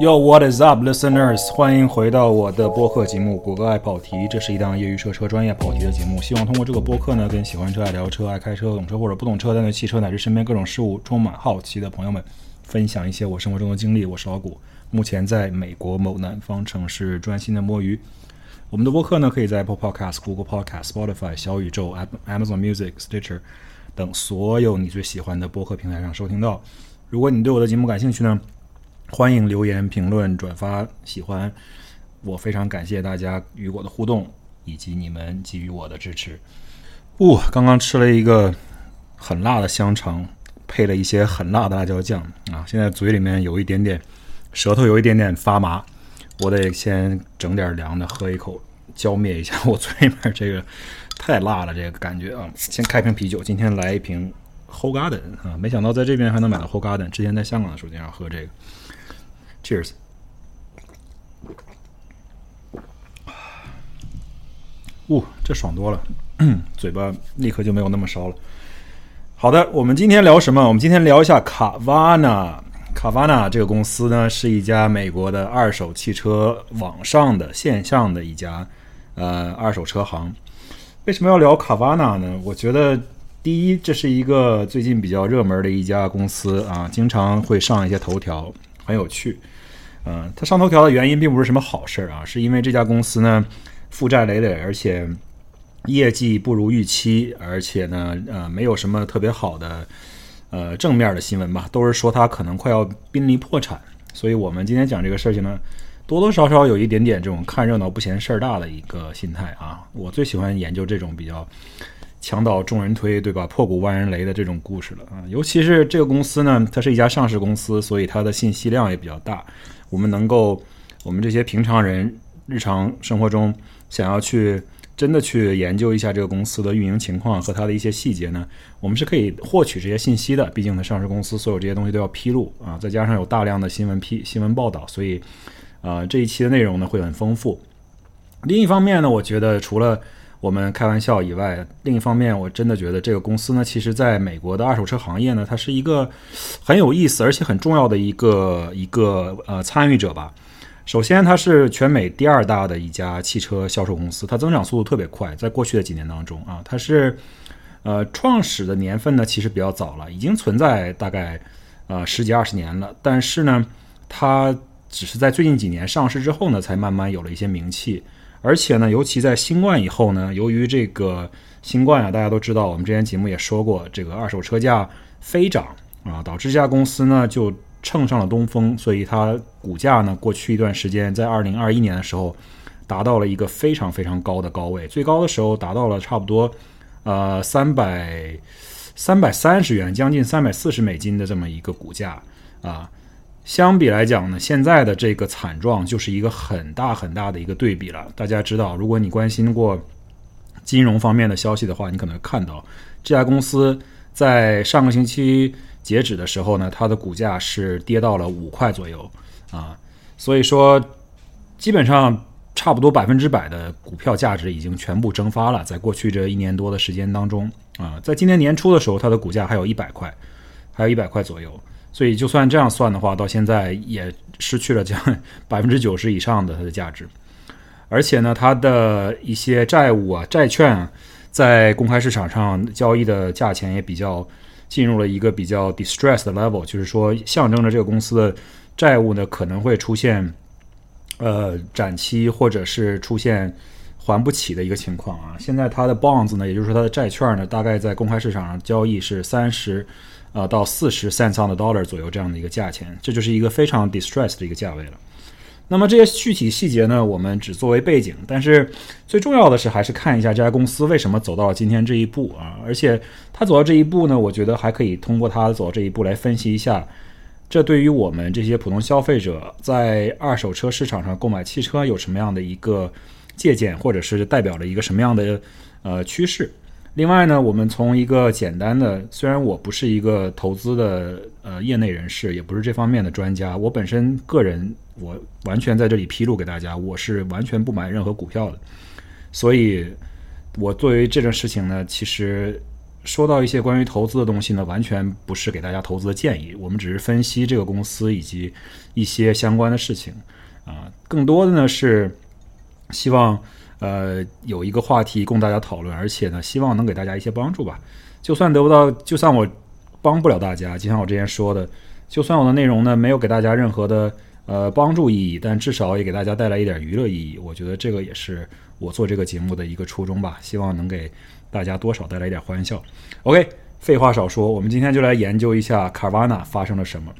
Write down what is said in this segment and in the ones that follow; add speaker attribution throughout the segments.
Speaker 1: Yo, what is up, listeners？欢迎回到我的播客节目《谷歌爱跑题》。这是一档业余车车专业跑题的节目，希望通过这个播客呢，跟喜欢车、爱聊车、爱开车、懂车或者不懂车，但对汽车乃至身边各种事物充满好奇的朋友们，分享一些我生活中的经历。我是老谷，目前在美国某南方城市专心的摸鱼。我们的播客呢，可以在 Apple Podcast、Google Podcast、Spotify、小宇宙、Amazon Music、Stitcher 等所有你最喜欢的播客平台上收听到。如果你对我的节目感兴趣呢？欢迎留言、评论、转发、喜欢，我非常感谢大家与我的互动，以及你们给予我的支持。呜，刚刚吃了一个很辣的香肠，配了一些很辣的辣椒酱啊，现在嘴里面有一点点，舌头有一点点发麻，我得先整点凉的喝一口，浇灭一下我嘴里面这个太辣了这个感觉啊。先开瓶啤酒，今天来一瓶 Whole g a r d e n 啊，没想到在这边还能买到 Whole g a r d e n 之前在香港的时候经常喝这个。Cheers！哦，这爽多了，嘴巴立刻就没有那么烧了。好的，我们今天聊什么？我们今天聊一下卡瓦纳。卡瓦纳这个公司呢，是一家美国的二手汽车网上的线上的一家呃二手车行。为什么要聊卡瓦纳呢？我觉得第一，这是一个最近比较热门的一家公司啊，经常会上一些头条，很有趣。嗯，它上头条的原因并不是什么好事儿啊，是因为这家公司呢负债累累，而且业绩不如预期，而且呢呃没有什么特别好的呃正面的新闻吧，都是说它可能快要濒临破产。所以我们今天讲这个事情呢，多多少少有一点点这种看热闹不嫌事儿大的一个心态啊。我最喜欢研究这种比较墙倒众人推，对吧？破鼓万人雷的这种故事了啊。尤其是这个公司呢，它是一家上市公司，所以它的信息量也比较大。我们能够，我们这些平常人日常生活中想要去真的去研究一下这个公司的运营情况和它的一些细节呢，我们是可以获取这些信息的。毕竟呢，上市公司所有这些东西都要披露啊，再加上有大量的新闻批新闻报道，所以啊这一期的内容呢会很丰富。另一方面呢，我觉得除了我们开玩笑以外，另一方面，我真的觉得这个公司呢，其实在美国的二手车行业呢，它是一个很有意思而且很重要的一个一个呃参与者吧。首先，它是全美第二大的一家汽车销售公司，它增长速度特别快，在过去的几年当中啊，它是呃创始的年份呢其实比较早了，已经存在大概呃十几二十年了，但是呢，它只是在最近几年上市之后呢，才慢慢有了一些名气。而且呢，尤其在新冠以后呢，由于这个新冠啊，大家都知道，我们之前节目也说过，这个二手车价飞涨啊，导致这家公司呢就乘上了东风，所以它股价呢过去一段时间，在二零二一年的时候，达到了一个非常非常高的高位，最高的时候达到了差不多呃三百三百三十元，将近三百四十美金的这么一个股价啊。相比来讲呢，现在的这个惨状就是一个很大很大的一个对比了。大家知道，如果你关心过金融方面的消息的话，你可能看到这家公司在上个星期截止的时候呢，它的股价是跌到了五块左右啊。所以说，基本上差不多百分之百的股票价值已经全部蒸发了。在过去这一年多的时间当中啊，在今年年初的时候，它的股价还有一百块，还有一百块左右。所以，就算这样算的话，到现在也失去了将 百分之九十以上的它的价值。而且呢，它的一些债务啊、债券啊，在公开市场上交易的价钱也比较进入了一个比较 distressed 的 level，就是说，象征着这个公司的债务呢可能会出现呃展期，或者是出现还不起的一个情况啊。现在它的 bonds 呢，也就是说它的债券呢，大概在公开市场上交易是三十。啊，到四十 cents on the dollar 左右这样的一个价钱，这就是一个非常 distressed 的一个价位了。那么这些具体细节呢，我们只作为背景，但是最重要的是还是看一下这家公司为什么走到了今天这一步啊！而且它走到这一步呢，我觉得还可以通过它走到这一步来分析一下，这对于我们这些普通消费者在二手车市场上购买汽车有什么样的一个借鉴，或者是代表了一个什么样的呃趋势。另外呢，我们从一个简单的，虽然我不是一个投资的呃业内人士，也不是这方面的专家，我本身个人我完全在这里披露给大家，我是完全不买任何股票的，所以，我作为这件事情呢，其实说到一些关于投资的东西呢，完全不是给大家投资的建议，我们只是分析这个公司以及一些相关的事情啊。更多的呢是希望呃有一个话题供大家讨论，而且呢希望能给大家一些帮助吧。就算得不到，就算我帮不了大家，就像我之前说的，就算我的内容呢没有给大家任何的呃帮助意义，但至少也给大家带来一点娱乐意义。我觉得这个也是我做这个节目的一个初衷吧，希望能给。大家多少带来一点欢笑。OK，废话少说，我们今天就来研究一下卡瓦纳发生了什么。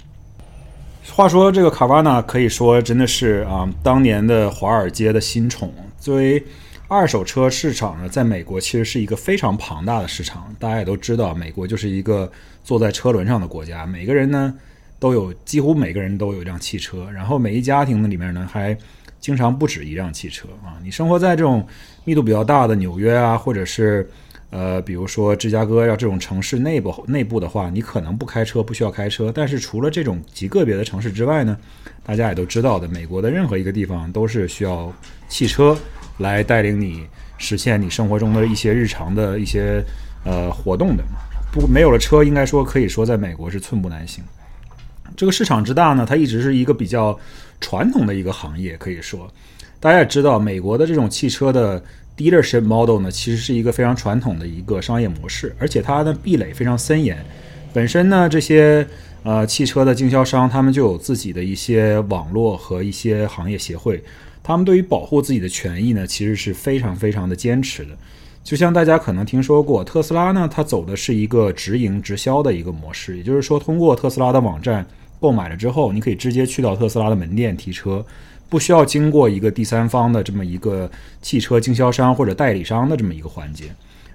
Speaker 1: 话说这个卡瓦纳可以说真的是啊，当年的华尔街的新宠。作为二手车市场呢，在美国其实是一个非常庞大的市场。大家也都知道，美国就是一个坐在车轮上的国家，每个人呢都有，几乎每个人都有一辆汽车，然后每一家庭的里面呢还。经常不止一辆汽车啊！你生活在这种密度比较大的纽约啊，或者是呃，比如说芝加哥要这种城市内部内部的话，你可能不开车，不需要开车。但是除了这种极个别的城市之外呢，大家也都知道的，美国的任何一个地方都是需要汽车来带领你实现你生活中的一些日常的一些呃活动的。不，没有了车，应该说可以说在美国是寸步难行。这个市场之大呢，它一直是一个比较。传统的一个行业，可以说，大家也知道，美国的这种汽车的 dealership model 呢，其实是一个非常传统的一个商业模式，而且它的壁垒非常森严。本身呢，这些呃汽车的经销商，他们就有自己的一些网络和一些行业协会，他们对于保护自己的权益呢，其实是非常非常的坚持的。就像大家可能听说过，特斯拉呢，它走的是一个直营直销的一个模式，也就是说，通过特斯拉的网站。购买了之后，你可以直接去到特斯拉的门店提车，不需要经过一个第三方的这么一个汽车经销商或者代理商的这么一个环节。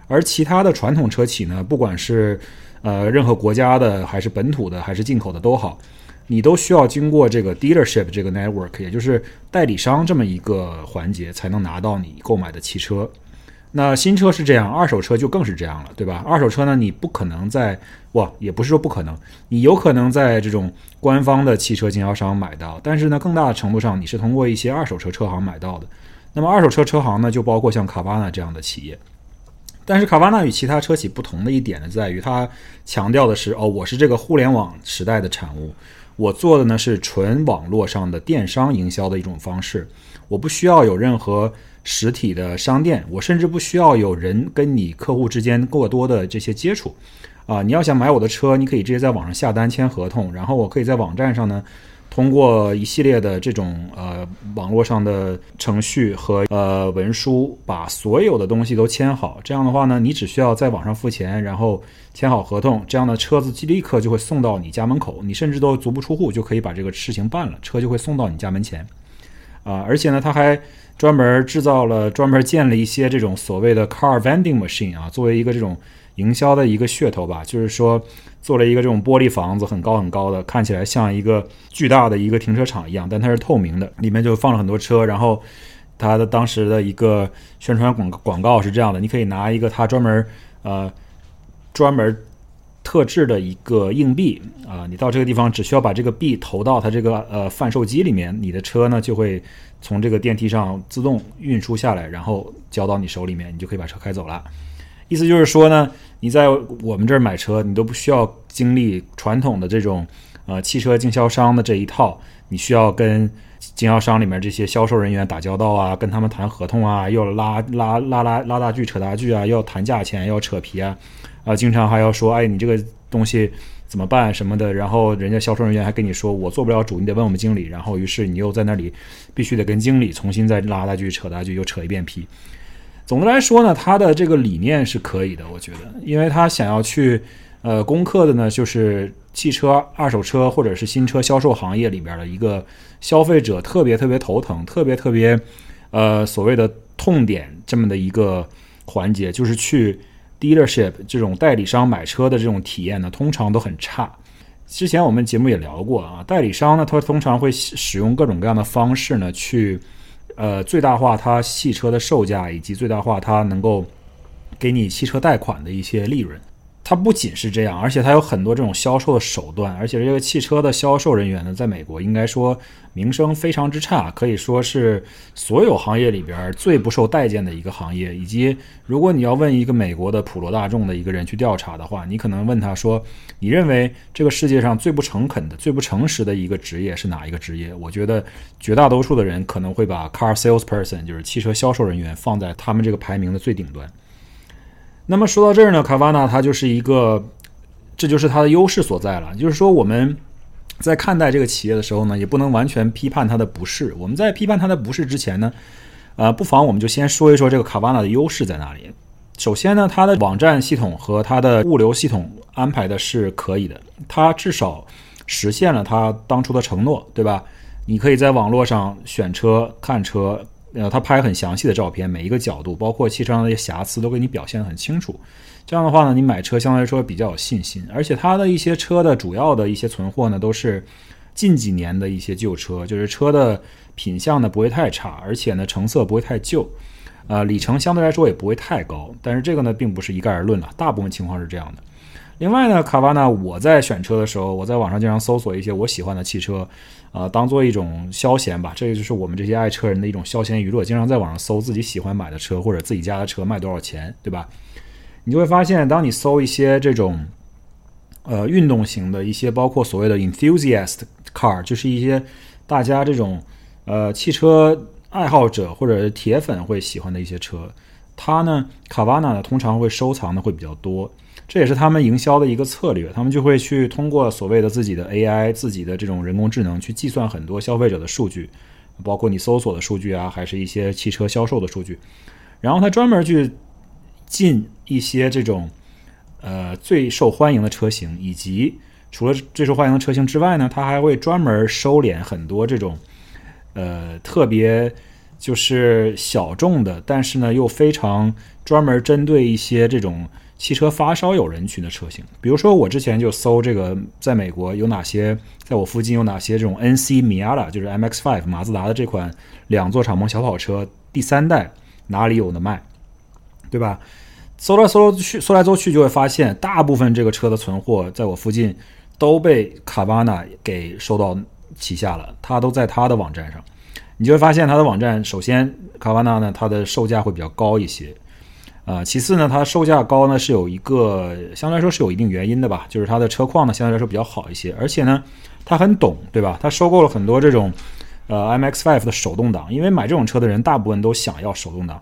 Speaker 1: 而其他的传统车企呢，不管是呃任何国家的，还是本土的，还是进口的都好，你都需要经过这个 dealership 这个 network，也就是代理商这么一个环节，才能拿到你购买的汽车。那新车是这样，二手车就更是这样了，对吧？二手车呢，你不可能在哇，也不是说不可能，你有可能在这种官方的汽车经销商买到，但是呢，更大的程度上你是通过一些二手车车行买到的。那么二手车车行呢，就包括像卡巴纳这样的企业。但是卡瓦纳与其他车企不同的一点呢，在于它强调的是，哦，我是这个互联网时代的产物，我做的呢是纯网络上的电商营销的一种方式，我不需要有任何。实体的商店，我甚至不需要有人跟你客户之间过多的这些接触，啊，你要想买我的车，你可以直接在网上下单签合同，然后我可以在网站上呢，通过一系列的这种呃网络上的程序和呃文书，把所有的东西都签好。这样的话呢，你只需要在网上付钱，然后签好合同，这样的车子立刻就会送到你家门口，你甚至都足不出户就可以把这个事情办了，车就会送到你家门前，啊，而且呢，他还。专门制造了，专门建了一些这种所谓的 car vending machine 啊，作为一个这种营销的一个噱头吧。就是说，做了一个这种玻璃房子，很高很高的，看起来像一个巨大的一个停车场一样，但它是透明的，里面就放了很多车。然后，它的当时的一个宣传广广告是这样的：你可以拿一个它专门呃专门。特制的一个硬币啊，你到这个地方只需要把这个币投到它这个呃贩售机里面，你的车呢就会从这个电梯上自动运输下来，然后交到你手里面，你就可以把车开走了。意思就是说呢，你在我们这儿买车，你都不需要经历传统的这种呃汽车经销商的这一套，你需要跟经销商里面这些销售人员打交道啊，跟他们谈合同啊，又拉拉拉拉拉大锯扯大锯啊，要谈价钱，要扯皮啊。啊，经常还要说，哎，你这个东西怎么办什么的，然后人家销售人员还跟你说，我做不了主，你得问我们经理。然后于是你又在那里必须得跟经理重新再拉大锯、扯大锯，又扯一遍皮。总的来说呢，他的这个理念是可以的，我觉得，因为他想要去呃攻克的呢，就是汽车二手车或者是新车销售行业里边的一个消费者特别特别头疼、特别特别呃所谓的痛点这么的一个环节，就是去。dealership 这种代理商买车的这种体验呢，通常都很差。之前我们节目也聊过啊，代理商呢，他通常会使用各种各样的方式呢，去呃最大化它汽车的售价，以及最大化它能够给你汽车贷款的一些利润。它不仅是这样，而且它有很多这种销售的手段，而且这个汽车的销售人员呢，在美国应该说名声非常之差，可以说是所有行业里边最不受待见的一个行业。以及，如果你要问一个美国的普罗大众的一个人去调查的话，你可能问他说：“你认为这个世界上最不诚恳的、最不诚实的一个职业是哪一个职业？”我觉得绝大多数的人可能会把 car salesperson，就是汽车销售人员，放在他们这个排名的最顶端。那么说到这儿呢，卡瓦纳它就是一个，这就是它的优势所在了。就是说我们在看待这个企业的时候呢，也不能完全批判它的不是。我们在批判它的不是之前呢，呃，不妨我们就先说一说这个卡瓦纳的优势在哪里。首先呢，它的网站系统和它的物流系统安排的是可以的，它至少实现了它当初的承诺，对吧？你可以在网络上选车、看车。呃，他拍很详细的照片，每一个角度，包括汽车上的一些瑕疵，都给你表现得很清楚。这样的话呢，你买车相对来说比较有信心。而且它的一些车的主要的一些存货呢，都是近几年的一些旧车，就是车的品相呢不会太差，而且呢成色不会太旧，呃，里程相对来说也不会太高。但是这个呢，并不是一概而论了，大部分情况是这样的。另外呢，卡瓦纳，我在选车的时候，我在网上经常搜索一些我喜欢的汽车，呃，当做一种消闲吧。这个就是我们这些爱车人的一种消闲娱乐，经常在网上搜自己喜欢买的车或者自己家的车卖多少钱，对吧？你就会发现，当你搜一些这种，呃，运动型的一些，包括所谓的 enthusiast car，就是一些大家这种呃汽车爱好者或者铁粉会喜欢的一些车，它呢，卡瓦纳呢，通常会收藏的会比较多。这也是他们营销的一个策略，他们就会去通过所谓的自己的 AI、自己的这种人工智能去计算很多消费者的数据，包括你搜索的数据啊，还是一些汽车销售的数据，然后他专门去进一些这种呃最受欢迎的车型，以及除了最受欢迎的车型之外呢，他还会专门收敛很多这种呃特别就是小众的，但是呢又非常专门针对一些这种。汽车发烧友人群的车型，比如说我之前就搜这个，在美国有哪些，在我附近有哪些这种 NC Miata，就是 MX-5 马自达的这款两座敞篷小跑车第三代哪里有的卖，对吧？搜来搜去，搜来搜去就会发现，大部分这个车的存货在我附近都被卡巴纳给收到旗下了，它都在它的网站上。你就会发现它的网站，首先卡巴纳呢，它的售价会比较高一些。啊，其次呢，它售价高呢是有一个相对来说是有一定原因的吧，就是它的车况呢相对来说比较好一些，而且呢，它很懂，对吧？它收购了很多这种呃 MX-5 的手动挡，因为买这种车的人大部分都想要手动挡，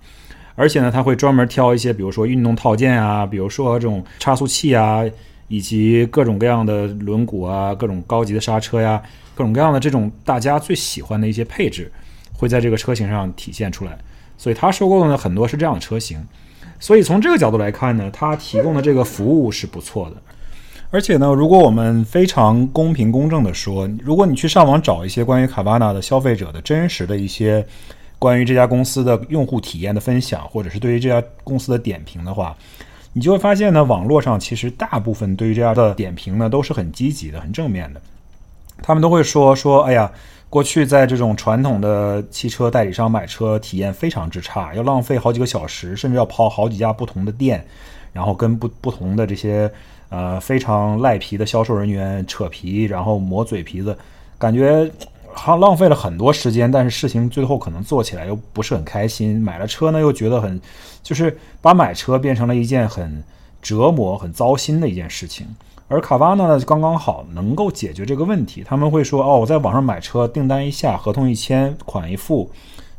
Speaker 1: 而且呢，它会专门挑一些，比如说运动套件啊，比如说这种差速器啊，以及各种各样的轮毂啊，各种高级的刹车呀，各种各样的这种大家最喜欢的一些配置，会在这个车型上体现出来，所以它收购的呢很多是这样的车型。所以从这个角度来看呢，它提供的这个服务是不错的。而且呢，如果我们非常公平公正的说，如果你去上网找一些关于卡巴纳的消费者的真实的一些关于这家公司的用户体验的分享，或者是对于这家公司的点评的话，你就会发现呢，网络上其实大部分对于这家的点评呢都是很积极的、很正面的。他们都会说说，哎呀。过去在这种传统的汽车代理商买车体验非常之差，要浪费好几个小时，甚至要跑好几家不同的店，然后跟不不同的这些呃非常赖皮的销售人员扯皮，然后磨嘴皮子，感觉好浪费了很多时间，但是事情最后可能做起来又不是很开心。买了车呢又觉得很，就是把买车变成了一件很折磨、很糟心的一件事情。而卡瓦纳呢，刚刚好能够解决这个问题。他们会说：“哦，我在网上买车，订单一下，合同一签，款一付，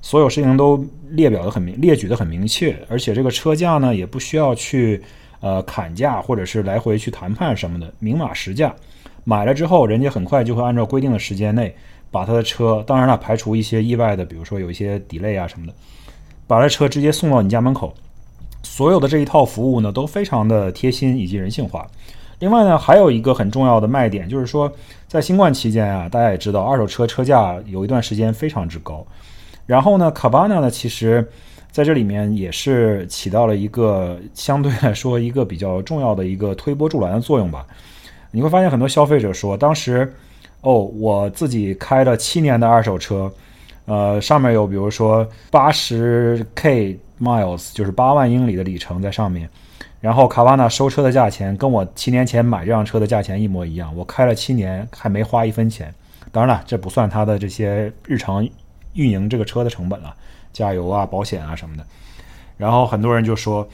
Speaker 1: 所有事情都列表的很明，列举的很明确。而且这个车价呢，也不需要去呃砍价，或者是来回去谈判什么的，明码实价。买了之后，人家很快就会按照规定的时间内把他的车，当然了，排除一些意外的，比如说有一些 delay 啊什么的，把这车直接送到你家门口。所有的这一套服务呢，都非常的贴心以及人性化。”另外呢，还有一个很重要的卖点，就是说，在新冠期间啊，大家也知道，二手车车价有一段时间非常之高。然后呢，卡巴纳呢，其实在这里面也是起到了一个相对来说一个比较重要的一个推波助澜的作用吧。你会发现很多消费者说，当时哦，我自己开了七年的二手车，呃，上面有比如说八十 K miles，就是八万英里的里程在上面。然后卡瓦纳收车的价钱跟我七年前买这辆车的价钱一模一样，我开了七年还没花一分钱。当然了，这不算他的这些日常运营这个车的成本了，加油啊、保险啊什么的。然后很多人就说，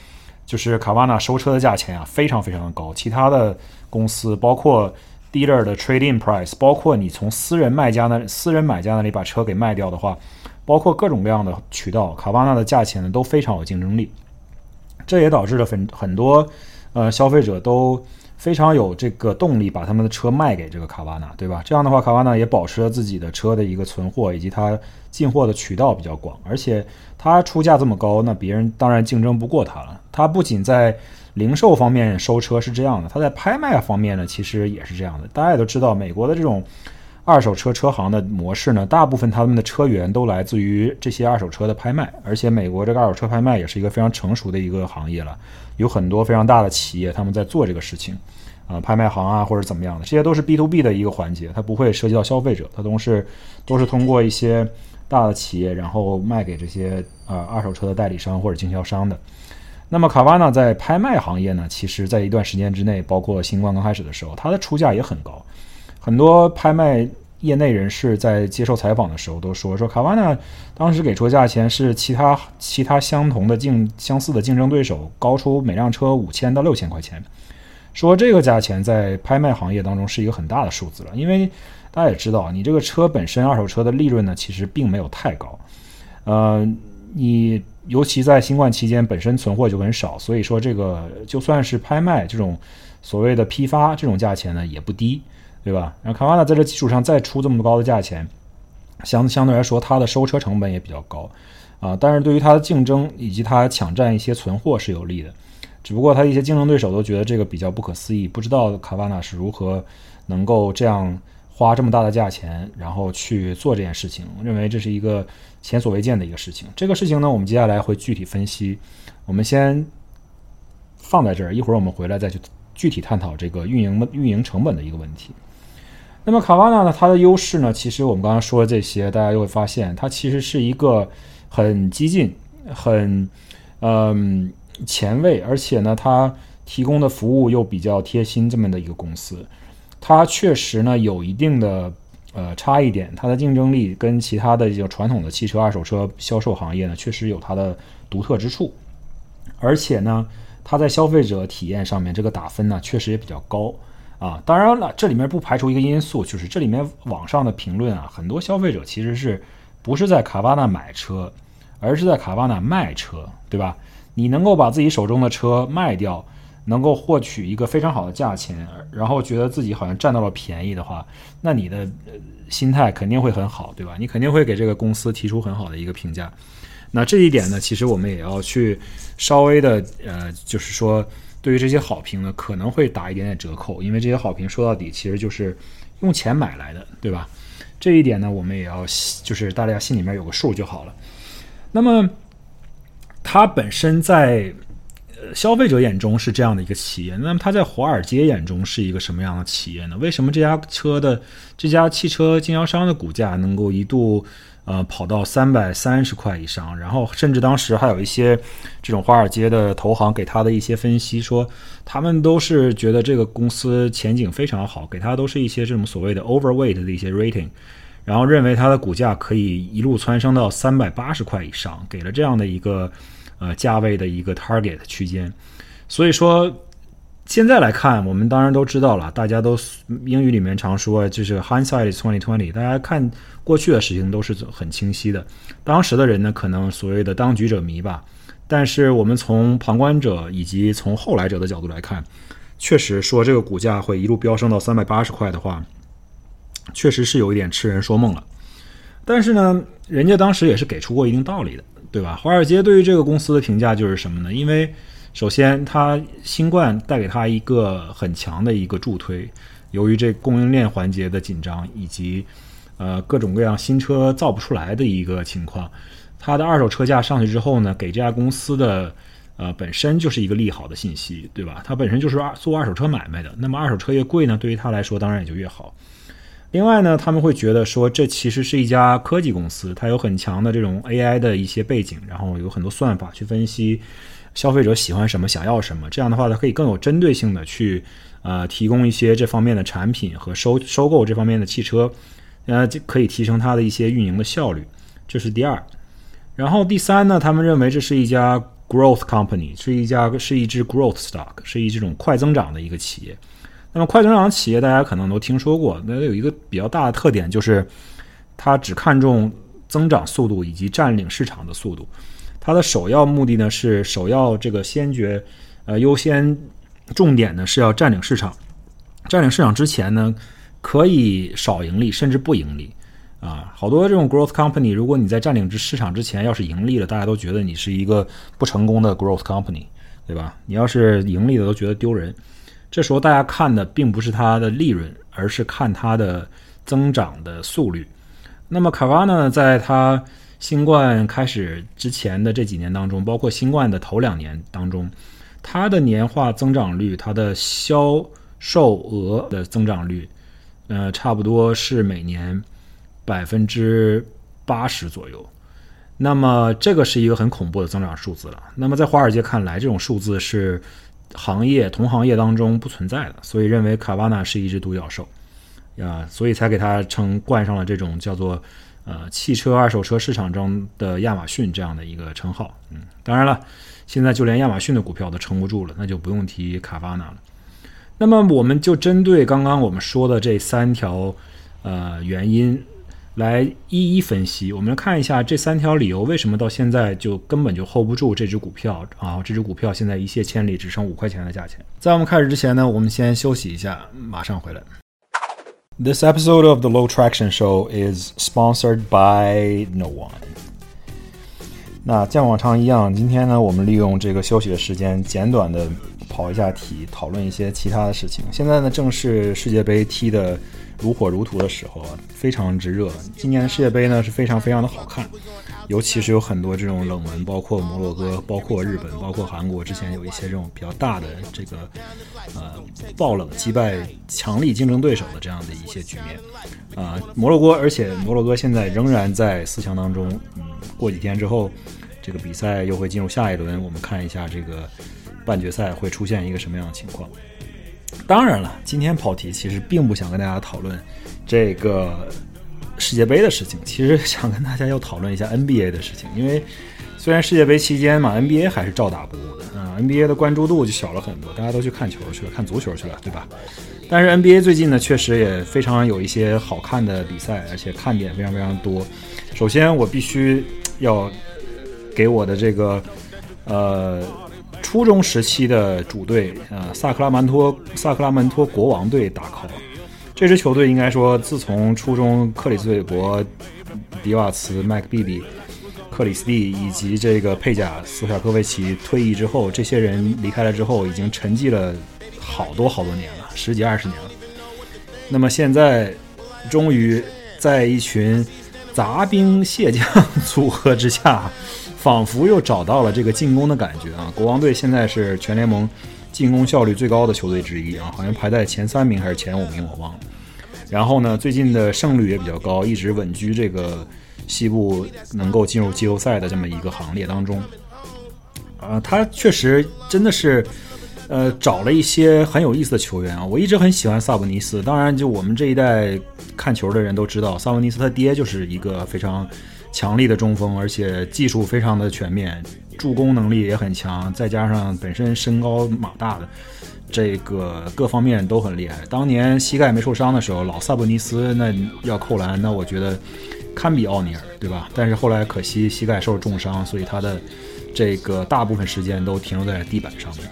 Speaker 1: 就是卡瓦纳收车的价钱啊，非常非常的高。其他的公司，包括 dealer 的 trade-in price，包括你从私人卖家那、私人买家那里把车给卖掉的话，包括各种各样的渠道，卡瓦纳的价钱呢都非常有竞争力。这也导致了很很多呃消费者都。非常有这个动力把他们的车卖给这个卡瓦纳，对吧？这样的话，卡瓦纳也保持了自己的车的一个存货，以及它进货的渠道比较广。而且它出价这么高，那别人当然竞争不过它了。它不仅在零售方面收车是这样的，它在拍卖方面呢，其实也是这样的。大家也都知道，美国的这种二手车车行的模式呢，大部分他们的车源都来自于这些二手车的拍卖。而且美国这个二手车拍卖也是一个非常成熟的一个行业了。有很多非常大的企业，他们在做这个事情，啊，拍卖行啊，或者怎么样的，这些都是 B to B 的一个环节，它不会涉及到消费者，它都是都是通过一些大的企业，然后卖给这些呃二手车的代理商或者经销商的。那么卡瓦纳在拍卖行业呢，其实在一段时间之内，包括新冠刚开始的时候，它的出价也很高，很多拍卖。业内人士在接受采访的时候都说，说卡瓦纳当时给出的价钱是其他其他相同的竞相似的竞争对手高出每辆车五千到六千块钱，说这个价钱在拍卖行业当中是一个很大的数字了，因为大家也知道，你这个车本身二手车的利润呢，其实并没有太高，呃，你尤其在新冠期间本身存货就很少，所以说这个就算是拍卖这种所谓的批发这种价钱呢，也不低。对吧？然后卡瓦纳在这基础上再出这么高的价钱，相相对来说，它的收车成本也比较高啊。但是对于它的竞争以及它抢占一些存货是有利的。只不过它一些竞争对手都觉得这个比较不可思议，不知道卡瓦纳是如何能够这样花这么大的价钱，然后去做这件事情。认为这是一个前所未见的一个事情。这个事情呢，我们接下来会具体分析。我们先放在这儿，一会儿我们回来再去具体探讨这个运营运营成本的一个问题。那么卡瓦纳呢？它的优势呢？其实我们刚刚说的这些，大家就会发现，它其实是一个很激进、很嗯前卫，而且呢，它提供的服务又比较贴心这么的一个公司。它确实呢有一定的呃差异点，它的竞争力跟其他的这个传统的汽车二手车销售行业呢，确实有它的独特之处。而且呢，它在消费者体验上面这个打分呢，确实也比较高。啊，当然了，这里面不排除一个因素，就是这里面网上的评论啊，很多消费者其实是不是在卡瓦纳买车，而是在卡瓦纳卖车，对吧？你能够把自己手中的车卖掉，能够获取一个非常好的价钱，然后觉得自己好像占到了便宜的话，那你的心态肯定会很好，对吧？你肯定会给这个公司提出很好的一个评价。那这一点呢，其实我们也要去稍微的呃，就是说。对于这些好评呢，可能会打一点点折扣，因为这些好评说到底其实就是用钱买来的，对吧？这一点呢，我们也要就是大家心里面有个数就好了。那么，它本身在消费者眼中是这样的一个企业，那么它在华尔街眼中是一个什么样的企业呢？为什么这家车的这家汽车经销商的股价能够一度？呃，跑到三百三十块以上，然后甚至当时还有一些这种华尔街的投行给他的一些分析，说他们都是觉得这个公司前景非常好，给他都是一些这种所谓的 overweight 的一些 rating，然后认为它的股价可以一路蹿升到三百八十块以上，给了这样的一个呃价位的一个 target 区间，所以说。现在来看，我们当然都知道了，大家都英语里面常说就是 hindsight is twenty twenty。大家看过去的事情都是很清晰的，当时的人呢，可能所谓的当局者迷吧。但是我们从旁观者以及从后来者的角度来看，确实说这个股价会一路飙升到三百八十块的话，确实是有一点痴人说梦了。但是呢，人家当时也是给出过一定道理的，对吧？华尔街对于这个公司的评价就是什么呢？因为首先，它新冠带给它一个很强的一个助推，由于这供应链环节的紧张，以及呃各种各样新车造不出来的一个情况，它的二手车价上去之后呢，给这家公司的呃本身就是一个利好的信息，对吧？它本身就是二做二手车买卖的，那么二手车越贵呢，对于它来说当然也就越好。另外呢，他们会觉得说这其实是一家科技公司，它有很强的这种 AI 的一些背景，然后有很多算法去分析。消费者喜欢什么，想要什么。这样的话，它可以更有针对性的去呃提供一些这方面的产品和收收购这方面的汽车，呃，就可以提升它的一些运营的效率。这是第二。然后第三呢，他们认为这是一家 growth company，是一家是一只 growth stock，是一这种快增长的一个企业。那么快增长的企业大家可能都听说过，那有一个比较大的特点就是，它只看重增长速度以及占领市场的速度。它的首要目的呢是首要这个先决，呃优先重点呢是要占领市场。占领市场之前呢，可以少盈利甚至不盈利。啊，好多这种 growth company，如果你在占领之市场之前要是盈利了，大家都觉得你是一个不成功的 growth company，对吧？你要是盈利了，都觉得丢人。这时候大家看的并不是它的利润，而是看它的增长的速率。那么卡瓦呢，在它新冠开始之前的这几年当中，包括新冠的头两年当中，它的年化增长率，它的销售额的增长率，呃，差不多是每年百分之八十左右。那么这个是一个很恐怖的增长数字了。那么在华尔街看来，这种数字是。行业同行业当中不存在的，所以认为卡瓦纳是一只独角兽，啊，所以才给它称冠上了这种叫做呃汽车二手车市场中的亚马逊这样的一个称号。嗯，当然了，现在就连亚马逊的股票都撑不住了，那就不用提卡巴纳了。那么我们就针对刚刚我们说的这三条呃原因。来一一分析，我们来看一下这三条理由为什么到现在就根本就 hold 不住这只股票啊！这只股票现在一泻千里，只剩五块钱的价钱。在我们开始之前呢，我们先休息一下，马上回来。This episode of the Low Traction Show is sponsored by no one。那像往常一样，今天呢，我们利用这个休息的时间，简短的跑一下题，讨论一些其他的事情。现在呢，正是世界杯踢的。如火如荼的时候，非常之热。今年的世界杯呢是非常非常的好看，尤其是有很多这种冷门，包括摩洛哥、包括日本、包括韩国，之前有一些这种比较大的这个呃爆冷击败强力竞争对手的这样的一些局面啊。摩洛哥，而且摩洛哥现在仍然在四强当中。嗯，过几天之后，这个比赛又会进入下一轮，我们看一下这个半决赛会出现一个什么样的情况。当然了，今天跑题其实并不想跟大家讨论这个世界杯的事情，其实 想跟大家要讨论一下 NBA 的事情。因为虽然世界杯期间嘛，NBA 还是照打不误的啊，NBA 的关注度就小了很多，大家都去看球去了，看足球去了，对吧？但是 NBA 最近呢，确实也非常有一些好看的比赛，而且看点非常非常多。首先，我必须要给我的这个呃。初中时期的主队，呃，萨克拉门托萨克拉门托国王队打 call。这支球队应该说，自从初中克里斯韦伯、迪瓦茨、麦克比比、克里斯蒂以及这个佩贾斯卡科维奇退役之后，这些人离开了之后，已经沉寂了好多好多年了，十几二十年了。那么现在，终于在一群杂兵蟹将 组合之下。仿佛又找到了这个进攻的感觉啊！国王队现在是全联盟进攻效率最高的球队之一啊，好像排在前三名还是前五名，我忘了。然后呢，最近的胜率也比较高，一直稳居这个西部能够进入季后赛的这么一个行列当中。啊，他确实真的是，呃，找了一些很有意思的球员啊。我一直很喜欢萨博尼斯，当然，就我们这一代看球的人都知道，萨博尼斯他爹就是一个非常。强力的中锋，而且技术非常的全面，助攻能力也很强，再加上本身身高马大的，这个各方面都很厉害。当年膝盖没受伤的时候，老萨博尼斯那要扣篮，那我觉得堪比奥尼尔，对吧？但是后来可惜膝盖受了重伤，所以他的这个大部分时间都停留在地板上面。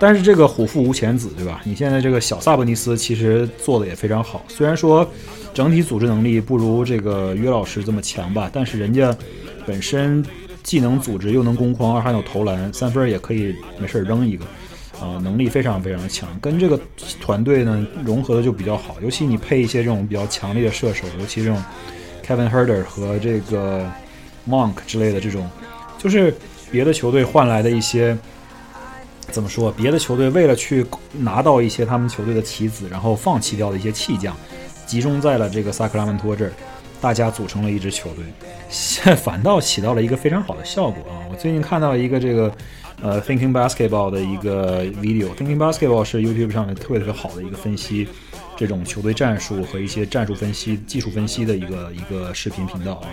Speaker 1: 但是这个虎父无犬子，对吧？你现在这个小萨博尼斯其实做的也非常好，虽然说。整体组织能力不如这个约老师这么强吧，但是人家本身既能组织又能攻框，还有投篮，三分也可以没事扔一个，啊，能力非常非常强。跟这个团队呢融合的就比较好，尤其你配一些这种比较强力的射手，尤其这种 Kevin Herder 和这个 Monk 之类的这种，就是别的球队换来的一些怎么说？别的球队为了去拿到一些他们球队的棋子，然后放弃掉的一些弃将。集中在了这个萨克拉门托这儿，大家组成了一支球队，反倒起到了一个非常好的效果啊！我最近看到一个这个呃 Thinking Basketball 的一个 video，Thinking Basketball 是 YouTube 上面特别特别好的一个分析这种球队战术和一些战术分析、技术分析的一个一个视频频道啊。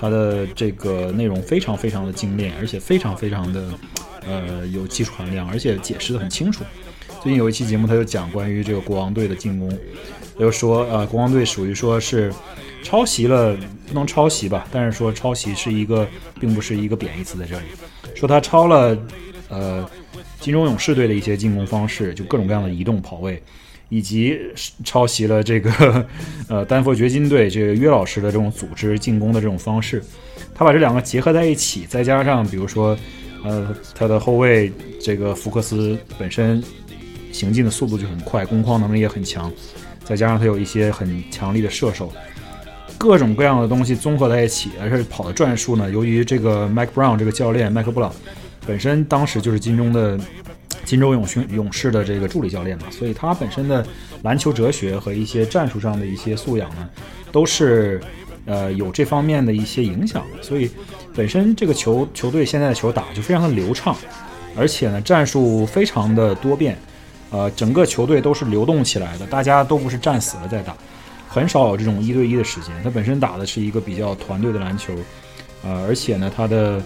Speaker 1: 它的这个内容非常非常的精炼，而且非常非常的呃有技术含量，而且解释的很清楚。最近有一期节目，他就讲关于这个国王队的进攻，就说，呃，国王队属于说是抄袭了，不能抄袭吧，但是说抄袭是一个，并不是一个贬义词在这里，说他抄了，呃，金州勇士队的一些进攻方式，就各种各样的移动跑位，以及抄袭了这个，呃，丹佛掘金队这个约老师的这种组织进攻的这种方式，他把这两个结合在一起，再加上比如说，呃，他的后卫这个福克斯本身。行进的速度就很快，攻框能力也很强，再加上他有一些很强力的射手，各种各样的东西综合在一起，而且跑的转数呢，由于这个 Mike Brown 这个教练麦克布朗本身当时就是金钟的金州勇勋勇士的这个助理教练嘛，所以他本身的篮球哲学和一些战术上的一些素养呢，都是呃有这方面的一些影响的，所以本身这个球球队现在的球打就非常的流畅，而且呢战术非常的多变。呃，整个球队都是流动起来的，大家都不是战死了在打，很少有这种一对一的时间。他本身打的是一个比较团队的篮球，呃，而且呢，他的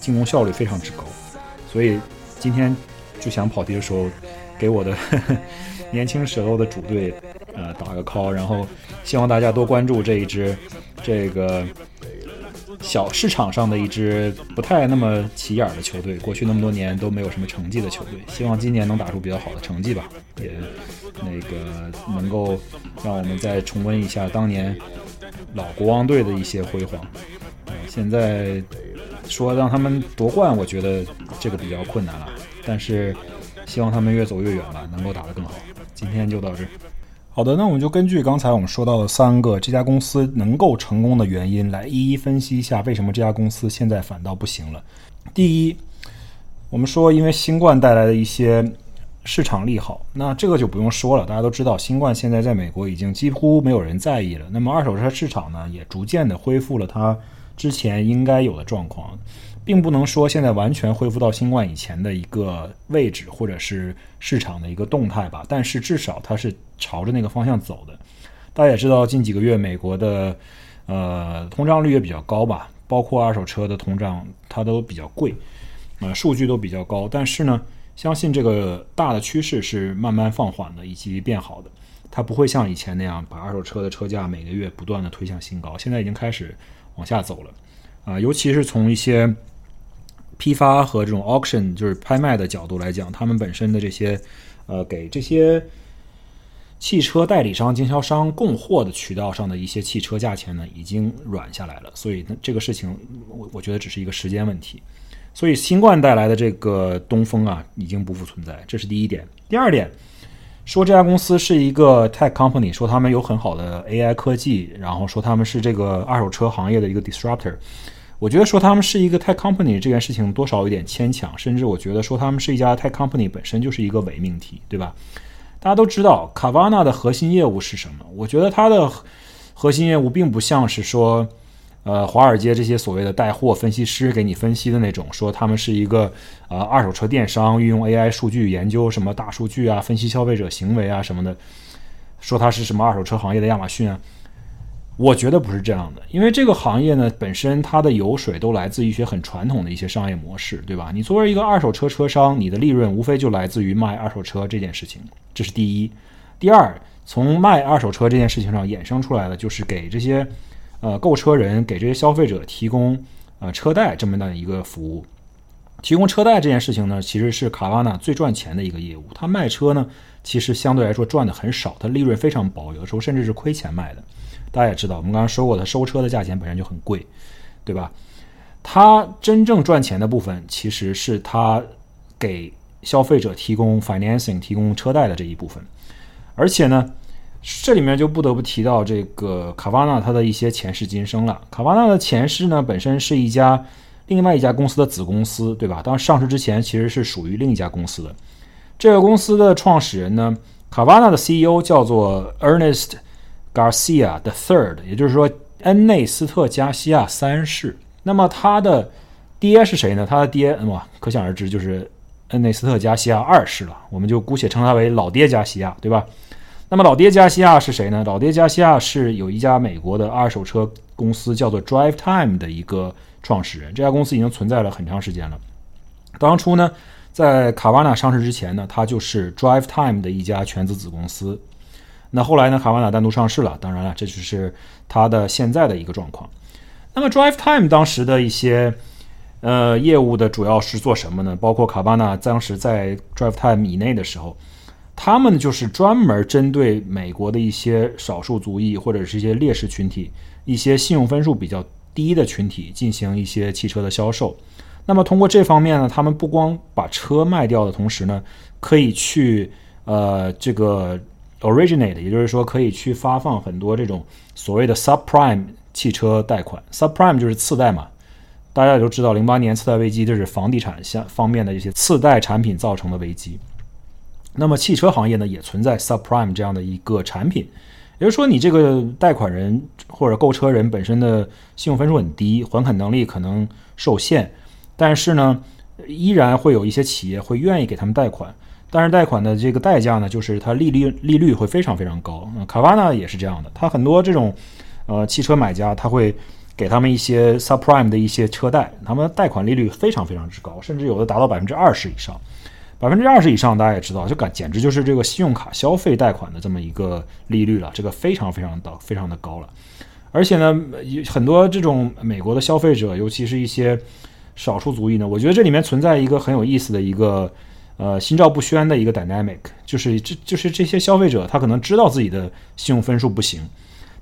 Speaker 1: 进攻效率非常之高，所以今天就想跑题的时候，给我的 年轻时候的主队，呃，打个 call，然后希望大家多关注这一支这个。小市场上的一支不太那么起眼的球队，过去那么多年都没有什么成绩的球队，希望今年能打出比较好的成绩吧，也那个能够让我们再重温一下当年老国王队的一些辉煌。现在说让他们夺冠，我觉得这个比较困难了，但是希望他们越走越远吧，能够打得更好。今天就到这。好的，那我们就根据刚才我们说到的三个这家公司能够成功的原因，来一一分析一下为什么这家公司现在反倒不行了。第一，我们说因为新冠带来的一些市场利好，那这个就不用说了，大家都知道，新冠现在在美国已经几乎没有人在意了。那么二手车市场呢，也逐渐的恢复了它之前应该有的状况。并不能说现在完全恢复到新冠以前的一个位置，或者是市场的一个动态吧。但是至少它是朝着那个方向走的。大家也知道，近几个月美国的呃通胀率也比较高吧，包括二手车的通胀，它都比较贵，呃，数据都比较高。但是呢，相信这个大的趋势是慢慢放缓的，以及变好的。它不会像以前那样把二手车的车价每个月不断的推向新高，现在已经开始往下走了啊，尤其是从一些。批发和这种 auction 就是拍卖的角度来讲，他们本身的这些，呃，给这些汽车代理商、经销商供货的渠道上的一些汽车价钱呢，已经软下来了。所以这个事情，我我觉得只是一个时间问题。所以新冠带来的这个东风啊，已经不复存在，这是第一点。第二点，说这家公司是一个 tech company，说他们有很好的 AI 科技，然后说他们是这个二手车行业的一个 disruptor。我觉得说他们是一个 tech company 这件事情多少有点牵强，甚至我觉得说他们是一家 tech company 本身就是一个伪命题，对吧？大家都知道卡瓦纳的核心业务是什么？我觉得它的核心业务并不像是说，呃，华尔街这些所谓的带货分析师给你分析的那种，说他们是一个呃二手车电商，运用 AI 数据研究什么大数据啊，分析消费者行为啊什么的，说它是什么二手车行业的亚马逊啊。我觉得不是这样的，因为这个行业呢本身它的油水都来自于一些很传统的一些商业模式，对吧？你作为一个二手车车商，你的利润无非就来自于卖二手车这件事情，这是第一。第二，从卖二手车这件事情上衍生出来的就是给这些呃购车人、给这些消费者提供呃车贷这么的一个服务。提供车贷这件事情呢，其实是卡瓦纳最赚钱的一个业务。他卖车呢，其实相对来说赚的很少，他利润非常薄，有的时候甚至是亏钱卖的。大家也知道，我们刚刚说过，他收车的价钱本身就很贵，对吧？他真正赚钱的部分，其实是他给消费者提供 financing、提供车贷的这一部分。而且呢，这里面就不得不提到这个卡瓦纳它的一些前世今生了。卡瓦纳的前世呢，本身是一家另外一家公司的子公司，对吧？当上市之前，其实是属于另一家公司的。这个公司的创始人呢，卡瓦纳的 CEO 叫做 Ernest。Garcia the Third，也就是说恩内斯特加西亚三世。那么他的爹是谁呢？他的爹哇，可想而知就是恩内斯特加西亚二世了。我们就姑且称他为老爹加西亚，对吧？那么老爹加西亚是谁呢？老爹加西亚是有一家美国的二手车公司叫做 Drive Time 的一个创始人。这家公司已经存在了很长时间了。当初呢，在卡瓦纳上市之前呢，它就是 Drive Time 的一家全资子公司。那后来呢？卡巴纳单独上市了，当然了，这就是它的现在的一个状况。那么，Drive Time 当时的一些呃业务的主要是做什么呢？包括卡巴纳当时在 Drive Time 以内的时候，他们就是专门针对美国的一些少数族裔或者是一些劣势群体、一些信用分数比较低的群体进行一些汽车的销售。那么通过这方面呢，他们不光把车卖掉的同时呢，可以去呃这个。Originate，也就是说可以去发放很多这种所谓的 subprime 汽车贷款。subprime 就是次贷嘛，大家也都知道，零八年次贷危机就是房地产相方面的一些次贷产品造成的危机。那么汽车行业呢，也存在 subprime 这样的一个产品，也就是说你这个贷款人或者购车人本身的信用分数很低，还款能力可能受限，但是呢，依然会有一些企业会愿意给他们贷款。但是贷款的这个代价呢，就是它利率利率会非常非常高。嗯卡瓦纳也是这样的，它很多这种呃汽车买家，他会给他们一些 subprime 的一些车贷，他们贷款利率非常非常之高，甚至有的达到百分之二十以上。百分之二十以上，大家也知道，就感简直就是这个信用卡消费贷款的这么一个利率了，这个非常非常的非常的高了。而且呢，很多这种美国的消费者，尤其是一些少数族裔呢，我觉得这里面存在一个很有意思的一个。呃，心照不宣的一个 dynamic，就是这就是这些消费者，他可能知道自己的信用分数不行，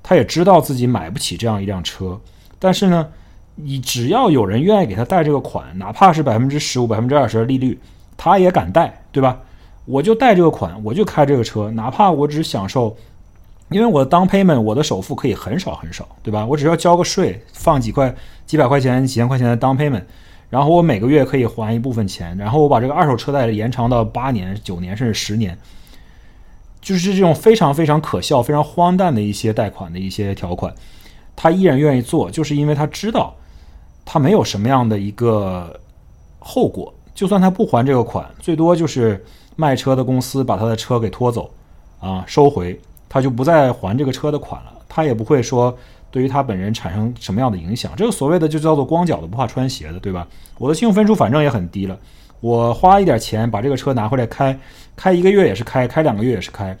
Speaker 1: 他也知道自己买不起这样一辆车，但是呢，你只要有人愿意给他贷这个款，哪怕是百分之十五、百分之二十的利率，他也敢贷，对吧？我就贷这个款，我就开这个车，哪怕我只享受，因为我的 down payment，我的首付可以很少很少，对吧？我只要交个税，放几块、几百块钱、几千块钱的 down payment。然后我每个月可以还一部分钱，然后我把这个二手车贷延长到八年、九年甚至十年，就是这种非常非常可笑、非常荒诞的一些贷款的一些条款，他依然愿意做，就是因为他知道他没有什么样的一个后果，就算他不还这个款，最多就是卖车的公司把他的车给拖走，啊，收回，他就不再还这个车的款了，他也不会说。对于他本人产生什么样的影响？这个所谓的就叫做光脚的不怕穿鞋的，对吧？我的信用分数反正也很低了，我花一点钱把这个车拿回来开，开一个月也是开，开两个月也是开，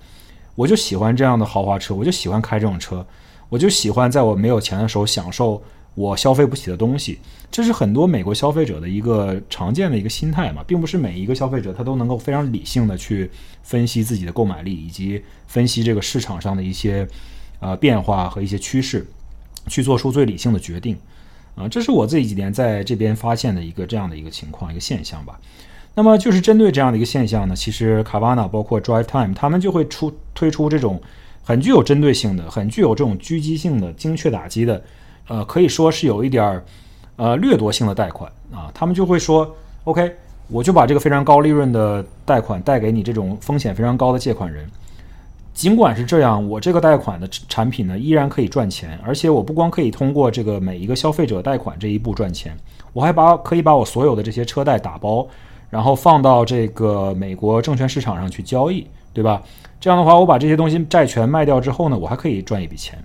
Speaker 1: 我就喜欢这样的豪华车，我就喜欢开这种车，我就喜欢在我没有钱的时候享受我消费不起的东西。这是很多美国消费者的一个常见的一个心态嘛，并不是每一个消费者他都能够非常理性的去分析自己的购买力，以及分析这个市场上的一些呃变化和一些趋势。去做出最理性的决定，啊，这是我这几年在这边发现的一个这样的一个情况，一个现象吧。那么就是针对这样的一个现象呢，其实卡瓦纳包括 Drive Time 他们就会出推出这种很具有针对性的、很具有这种狙击性的、精确打击的，呃，可以说是有一点儿呃掠夺性的贷款啊。他们就会说，OK，我就把这个非常高利润的贷款贷给你这种风险非常高的借款人。尽管是这样，我这个贷款的产品呢，依然可以赚钱，而且我不光可以通过这个每一个消费者贷款这一步赚钱，我还把可以把我所有的这些车贷打包，然后放到这个美国证券市场上去交易，对吧？这样的话，我把这些东西债权卖掉之后呢，我还可以赚一笔钱，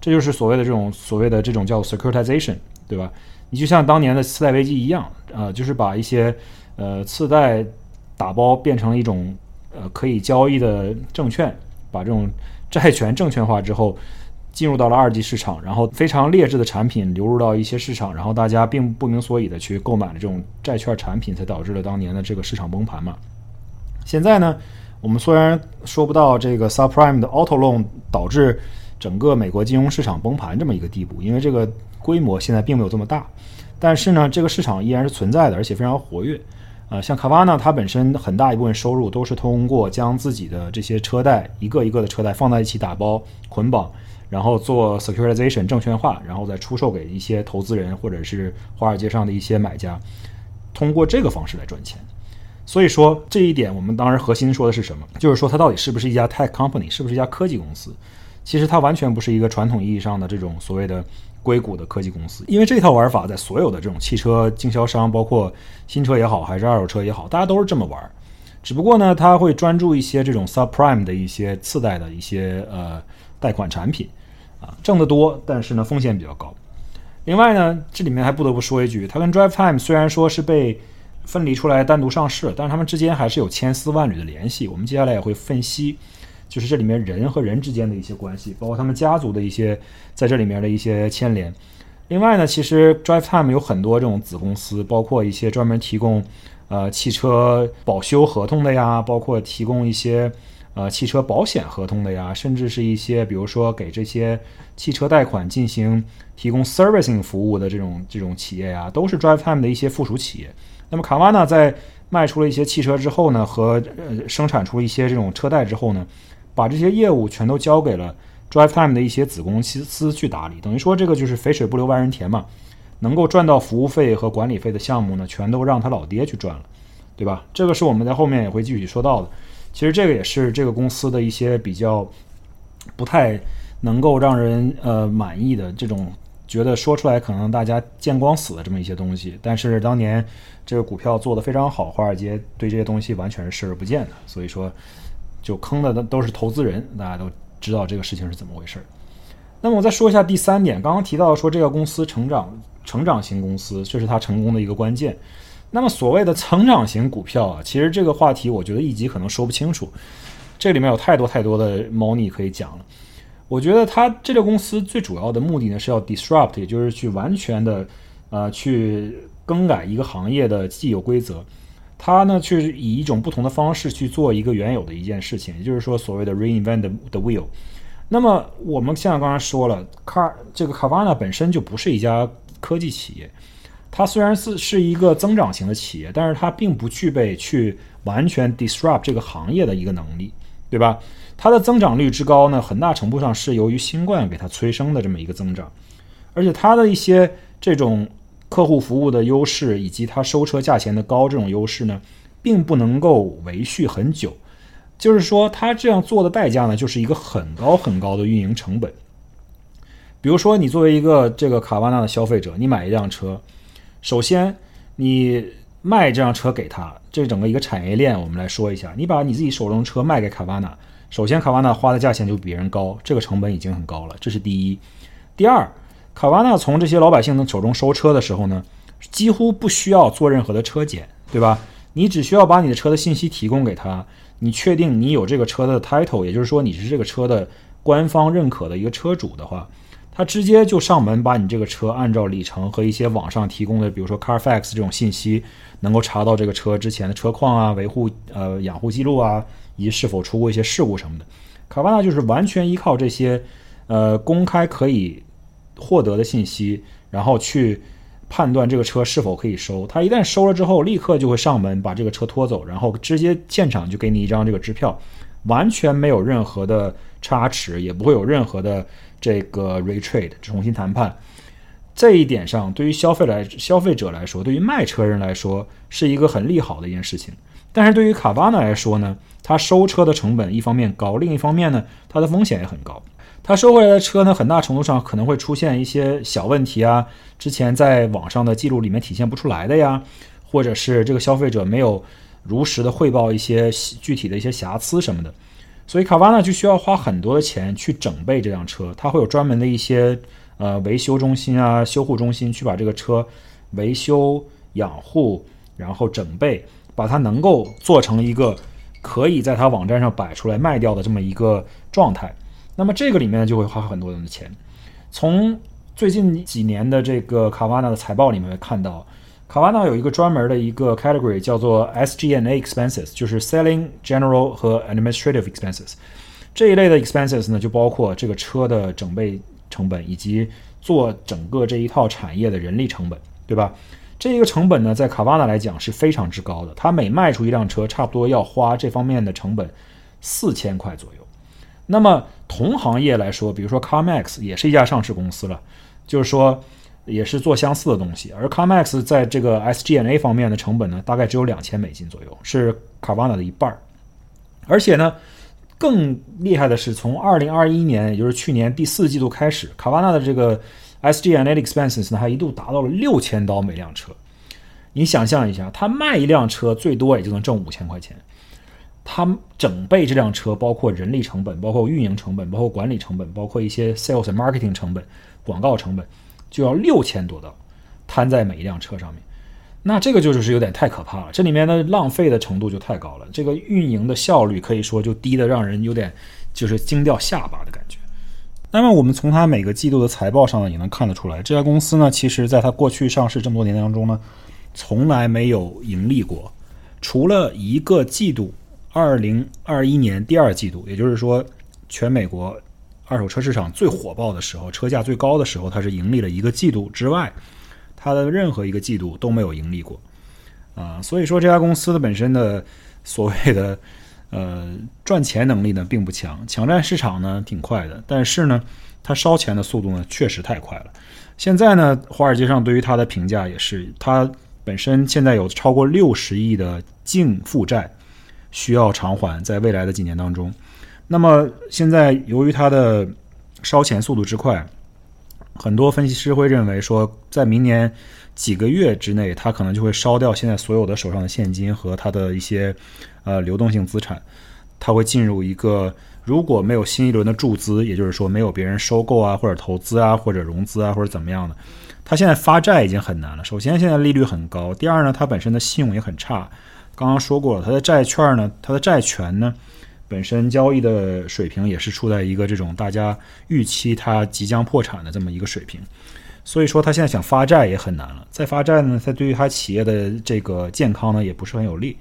Speaker 1: 这就是所谓的这种所谓的这种叫 securitization，对吧？你就像当年的次贷危机一样，呃，就是把一些呃次贷打包变成了一种呃可以交易的证券。把这种债权证券化之后，进入到了二级市场，然后非常劣质的产品流入到一些市场，然后大家并不明所以的去购买了这种债券产品，才导致了当年的这个市场崩盘嘛。现在呢，我们虽然说不到这个 subprime 的 auto loan 导致整个美国金融市场崩盘这么一个地步，因为这个规模现在并没有这么大，但是呢，这个市场依然是存在的，而且非常活跃。呃，像卡瓦纳，它本身很大一部分收入都是通过将自己的这些车贷一个一个的车贷放在一起打包捆绑，然后做 securitization 证券化，然后再出售给一些投资人或者是华尔街上的一些买家，通过这个方式来赚钱。所以说这一点，我们当然核心说的是什么？就是说它到底是不是一家 tech company，是不是一家科技公司？其实它完全不是一个传统意义上的这种所谓的硅谷的科技公司，因为这套玩法在所有的这种汽车经销商，包括新车也好，还是二手车也好，大家都是这么玩。只不过呢，它会专注一些这种 subprime 的一些次贷的一些呃贷款产品，啊，挣得多，但是呢风险比较高。另外呢，这里面还不得不说一句，它跟 DriveTime 虽然说是被分离出来单独上市，但是他们之间还是有千丝万缕的联系。我们接下来也会分析。就是这里面人和人之间的一些关系，包括他们家族的一些在这里面的一些牵连。另外呢，其实 DriveTime 有很多这种子公司，包括一些专门提供呃汽车保修合同的呀，包括提供一些呃汽车保险合同的呀，甚至是一些比如说给这些汽车贷款进行提供 servicing 服务的这种这种企业呀，都是 DriveTime 的一些附属企业。那么卡瓦纳在卖出了一些汽车之后呢，和呃生产出一些这种车贷之后呢。把这些业务全都交给了 DriveTime 的一些子公司去打理，等于说这个就是肥水不流外人田嘛，能够赚到服务费和管理费的项目呢，全都让他老爹去赚了，对吧？这个是我们在后面也会继续说到的。其实这个也是这个公司的一些比较不太能够让人呃满意的这种，觉得说出来可能大家见光死的这么一些东西。但是当年这个股票做得非常好，华尔街对这些东西完全是视而不见的，所以说。就坑的都都是投资人，大家都知道这个事情是怎么回事儿。那么我再说一下第三点，刚刚提到说这个公司成长成长型公司，这是它成功的一个关键。那么所谓的成长型股票啊，其实这个话题我觉得一集可能说不清楚，这里面有太多太多的猫腻可以讲了。我觉得它这个公司最主要的目的呢是要 disrupt，也就是去完全的呃去更改一个行业的既有规则。它呢，去以一种不同的方式去做一个原有的一件事情，也就是说，所谓的 reinvent the wheel。那么，我们像刚才说了，卡这个卡瓦纳本身就不是一家科技企业，它虽然是是一个增长型的企业，但是它并不具备去完全 disrupt 这个行业的一个能力，对吧？它的增长率之高呢，很大程度上是由于新冠给它催生的这么一个增长，而且它的一些这种。客户服务的优势以及它收车价钱的高这种优势呢，并不能够维续很久。就是说，它这样做的代价呢，就是一个很高很高的运营成本。比如说，你作为一个这个卡瓦纳的消费者，你买一辆车，首先你卖这辆车给他，这整个一个产业链，我们来说一下。你把你自己手中车卖给卡瓦纳，首先卡瓦纳花的价钱就比别人高，这个成本已经很高了，这是第一。第二。卡瓦纳从这些老百姓的手中收车的时候呢，几乎不需要做任何的车检，对吧？你只需要把你的车的信息提供给他，你确定你有这个车的 title，也就是说你是这个车的官方认可的一个车主的话，他直接就上门把你这个车按照里程和一些网上提供的，比如说 Carfax 这种信息，能够查到这个车之前的车况啊、维护呃养护记录啊，以及是否出过一些事故什么的。卡瓦纳就是完全依靠这些呃公开可以。获得的信息，然后去判断这个车是否可以收。他一旦收了之后，立刻就会上门把这个车拖走，然后直接现场就给你一张这个支票，完全没有任何的差池，也不会有任何的这个 retrade 重新谈判。这一点上，对于消费来消费者来说，对于卖车人来说，是一个很利好的一件事情。但是对于卡巴纳来说呢，他收车的成本一方面高，另一方面呢，它的风险也很高。他收回来的车呢，很大程度上可能会出现一些小问题啊，之前在网上的记录里面体现不出来的呀，或者是这个消费者没有如实的汇报一些具体的一些瑕疵什么的，所以卡瓦纳就需要花很多的钱去整备这辆车，它会有专门的一些呃维修中心啊、修护中心去把这个车维修、养护，然后整备，把它能够做成一个可以在它网站上摆出来卖掉的这么一个状态。那么这个里面就会花很多人的钱。从最近几年的这个卡瓦纳的财报里面会看到，卡瓦纳有一个专门的一个 category 叫做 SG&A expenses，就是 selling general 和 administrative expenses 这一类的 expenses 呢，就包括这个车的整备成本以及做整个这一套产业的人力成本，对吧？这一个成本呢，在卡瓦纳来讲是非常之高的，它每卖出一辆车，差不多要花这方面的成本四千块左右。那么同行业来说，比如说 CarMax 也是一家上市公司了，就是说也是做相似的东西。而 CarMax 在这个 S G N A 方面的成本呢，大概只有两千美金左右，是 Carvana 的一半儿。而且呢更厉害的是，从二零二一年，也就是去年第四季度开始，卡瓦纳的这个 S G N A expenses 呢，还一度达到了六千刀每辆车。你想象一下，他卖一辆车最多也就能挣五千块钱，他整备这辆车，包括人力成本、包括运营成本、包括管理成本、包括一些 sales marketing 成本、广告成本，就要六千多刀摊在每一辆车上面。那这个就是有点太可怕了，这里面的浪费的程度就太高了，这个运营的效率可以说就低的让人有点就是惊掉下巴的感觉。那么我们从它每个季度的财报上呢，也能看得出来，这家公司呢，其实在它过去上市这么多年当中呢，从来没有盈利过，除了一个季度，二零二一年第二季度，也就是说全美国二手车市场最火爆的时候，车价最高的时候，它是盈利了一个季度之外。它的任何一个季度都没有盈利过，啊，所以说这家公司的本身的所谓的呃赚钱能力呢并不强，抢占市场呢挺快的，但是呢它烧钱的速度呢确实太快了。现在呢，华尔街上对于它的评价也是，它本身现在有超过六十亿的净负债需要偿还，在未来的几年当中。那么现在由于它的烧钱速度之快。很多分析师会认为说，在明年几个月之内，它可能就会烧掉现在所有的手上的现金和它的一些呃流动性资产，它会进入一个如果没有新一轮的注资，也就是说没有别人收购啊或者投资啊或者融资啊或者怎么样的，他现在发债已经很难了。首先，现在利率很高；第二呢，它本身的信用也很差。刚刚说过了，它的债券呢，它的债权呢。本身交易的水平也是处在一个这种大家预期它即将破产的这么一个水平，所以说他现在想发债也很难了。再发债呢，它对于他企业的这个健康呢也不是很有利。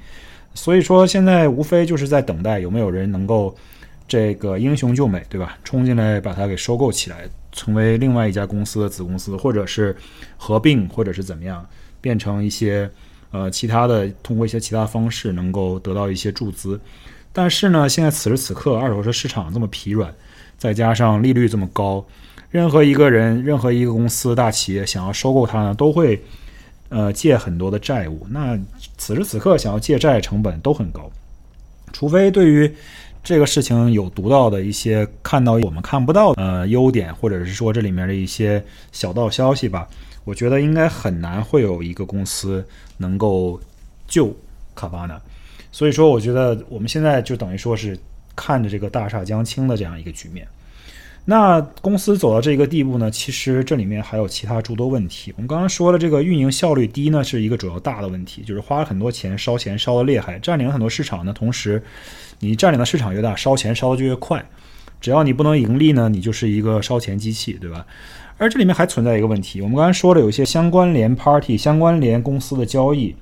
Speaker 1: 所以说现在无非就是在等待有没有人能够这个英雄救美，对吧？冲进来把它给收购起来，成为另外一家公司的子公司，或者是合并，或者是怎么样，变成一些呃其他的，通过一些其他方式能够得到一些注资。但是呢，现在此时此刻，二手车市场这么疲软，再加上利率这么高，任何一个人、任何一个公司、大企业想要收购它呢，都会呃借很多的债务。那此时此刻想要借债成本都很高，除非对于这个事情有独到的一些看到我们看不到呃优点，或者是说这里面的一些小道消息吧，我觉得应该很难会有一个公司能够救卡巴纳。所以说，我觉得我们现在就等于说是看着这个大厦将倾的这样一个局面。那公司走到这个地步呢，其实这里面还有其他诸多问题。我们刚刚说了，这个运营效率低呢，是一个主要大的问题，就是花了很多钱，烧钱烧的厉害，占领了很多市场呢。同时，你占领的市场越大，烧钱烧的就越快。只要你不能盈利呢，你就是一个烧钱机器，对吧？而这里面还存在一个问题，我们刚才说了，有一些相关联 party、相关联公司的交易。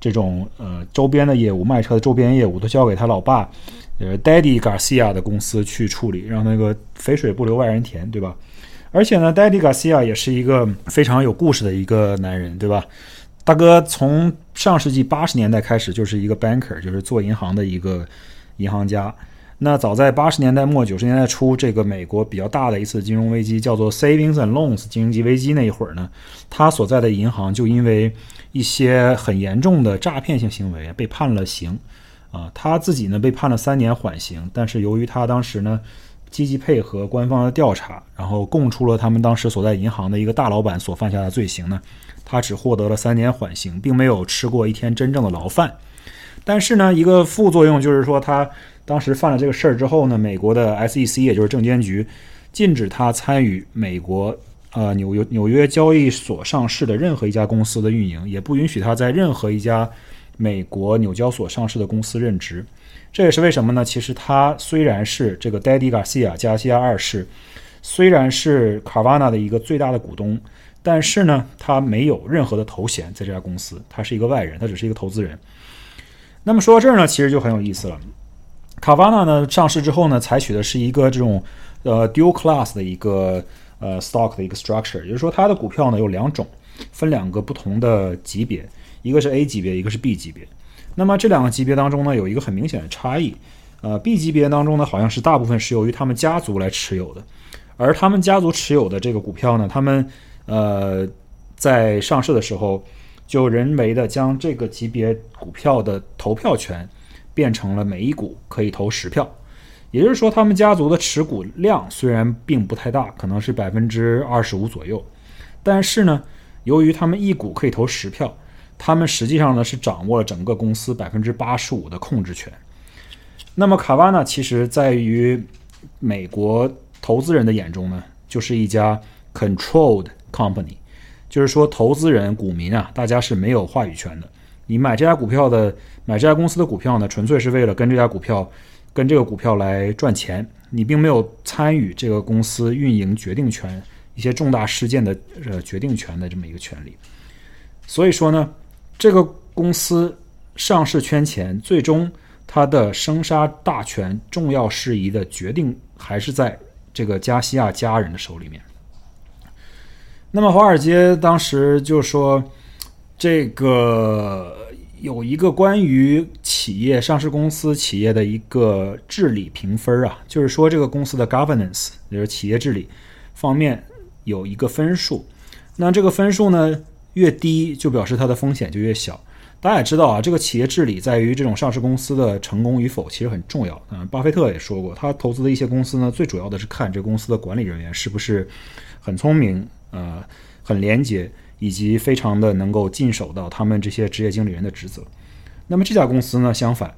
Speaker 1: 这种呃周边的业务，卖车的周边业务都交给他老爸，呃，Daddy Garcia 的公司去处理，让那个肥水不流外人田，对吧？而且呢，Daddy Garcia 也是一个非常有故事的一个男人，对吧？大哥从上世纪八十年代开始就是一个 banker，就是做银行的一个银行家。那早在八十年代末九十年代初，这个美国比较大的一次金融危机叫做 Savings and Loans 经济危机那一会儿呢，他所在的银行就因为一些很严重的诈骗性行为被判了刑，啊，他自己呢被判了三年缓刑，但是由于他当时呢积极配合官方的调查，然后供出了他们当时所在银行的一个大老板所犯下的罪行呢，他只获得了三年缓刑，并没有吃过一天真正的牢饭。但是呢，一个副作用就是说，他当时犯了这个事儿之后呢，美国的 SEC 也就是证监局禁止他参与美国。呃，纽约纽约交易所上市的任何一家公司的运营，也不允许他在任何一家美国纽交所上市的公司任职。这也是为什么呢？其实他虽然是这个 Daddy Garcia 加西亚二世，虽然是 Carvana 的一个最大的股东，但是呢，他没有任何的头衔在这家公司，他是一个外人，他只是一个投资人。那么说到这儿呢，其实就很有意思了。卡瓦纳呢上市之后呢，采取的是一个这种呃 dual class 的一个。呃，stock 的一个 structure，也就是说，它的股票呢有两种，分两个不同的级别，一个是 A 级别，一个是 B 级别。那么这两个级别当中呢，有一个很明显的差异。呃，B 级别当中呢，好像是大部分是由于他们家族来持有的，而他们家族持有的这个股票呢，他们呃在上市的时候就人为的将这个级别股票的投票权变成了每一股可以投十票。也就是说，他们家族的持股量虽然并不太大，可能是百分之二十五左右，但是呢，由于他们一股可以投十票，他们实际上呢是掌握了整个公司百分之八十五的控制权。那么卡瓦纳其实在于美国投资人的眼中呢，就是一家 controlled company，就是说投资人、股民啊，大家是没有话语权的。你买这家股票的，买这家公司的股票呢，纯粹是为了跟这家股票。跟这个股票来赚钱，你并没有参与这个公司运营决定权、一些重大事件的呃决定权的这么一个权利。所以说呢，这个公司上市圈钱，最终它的生杀大权、重要事宜的决定还是在这个加西亚家人的手里面。那么华尔街当时就说这个。有一个关于企业上市公司企业的一个治理评分啊，就是说这个公司的 governance，也就是企业治理方面有一个分数。那这个分数呢越低，就表示它的风险就越小。大家也知道啊，这个企业治理在于这种上市公司的成功与否，其实很重要。嗯，巴菲特也说过，他投资的一些公司呢，最主要的是看这公司的管理人员是不是很聪明，呃，很廉洁。以及非常的能够尽守到他们这些职业经理人的职责。那么这家公司呢，相反，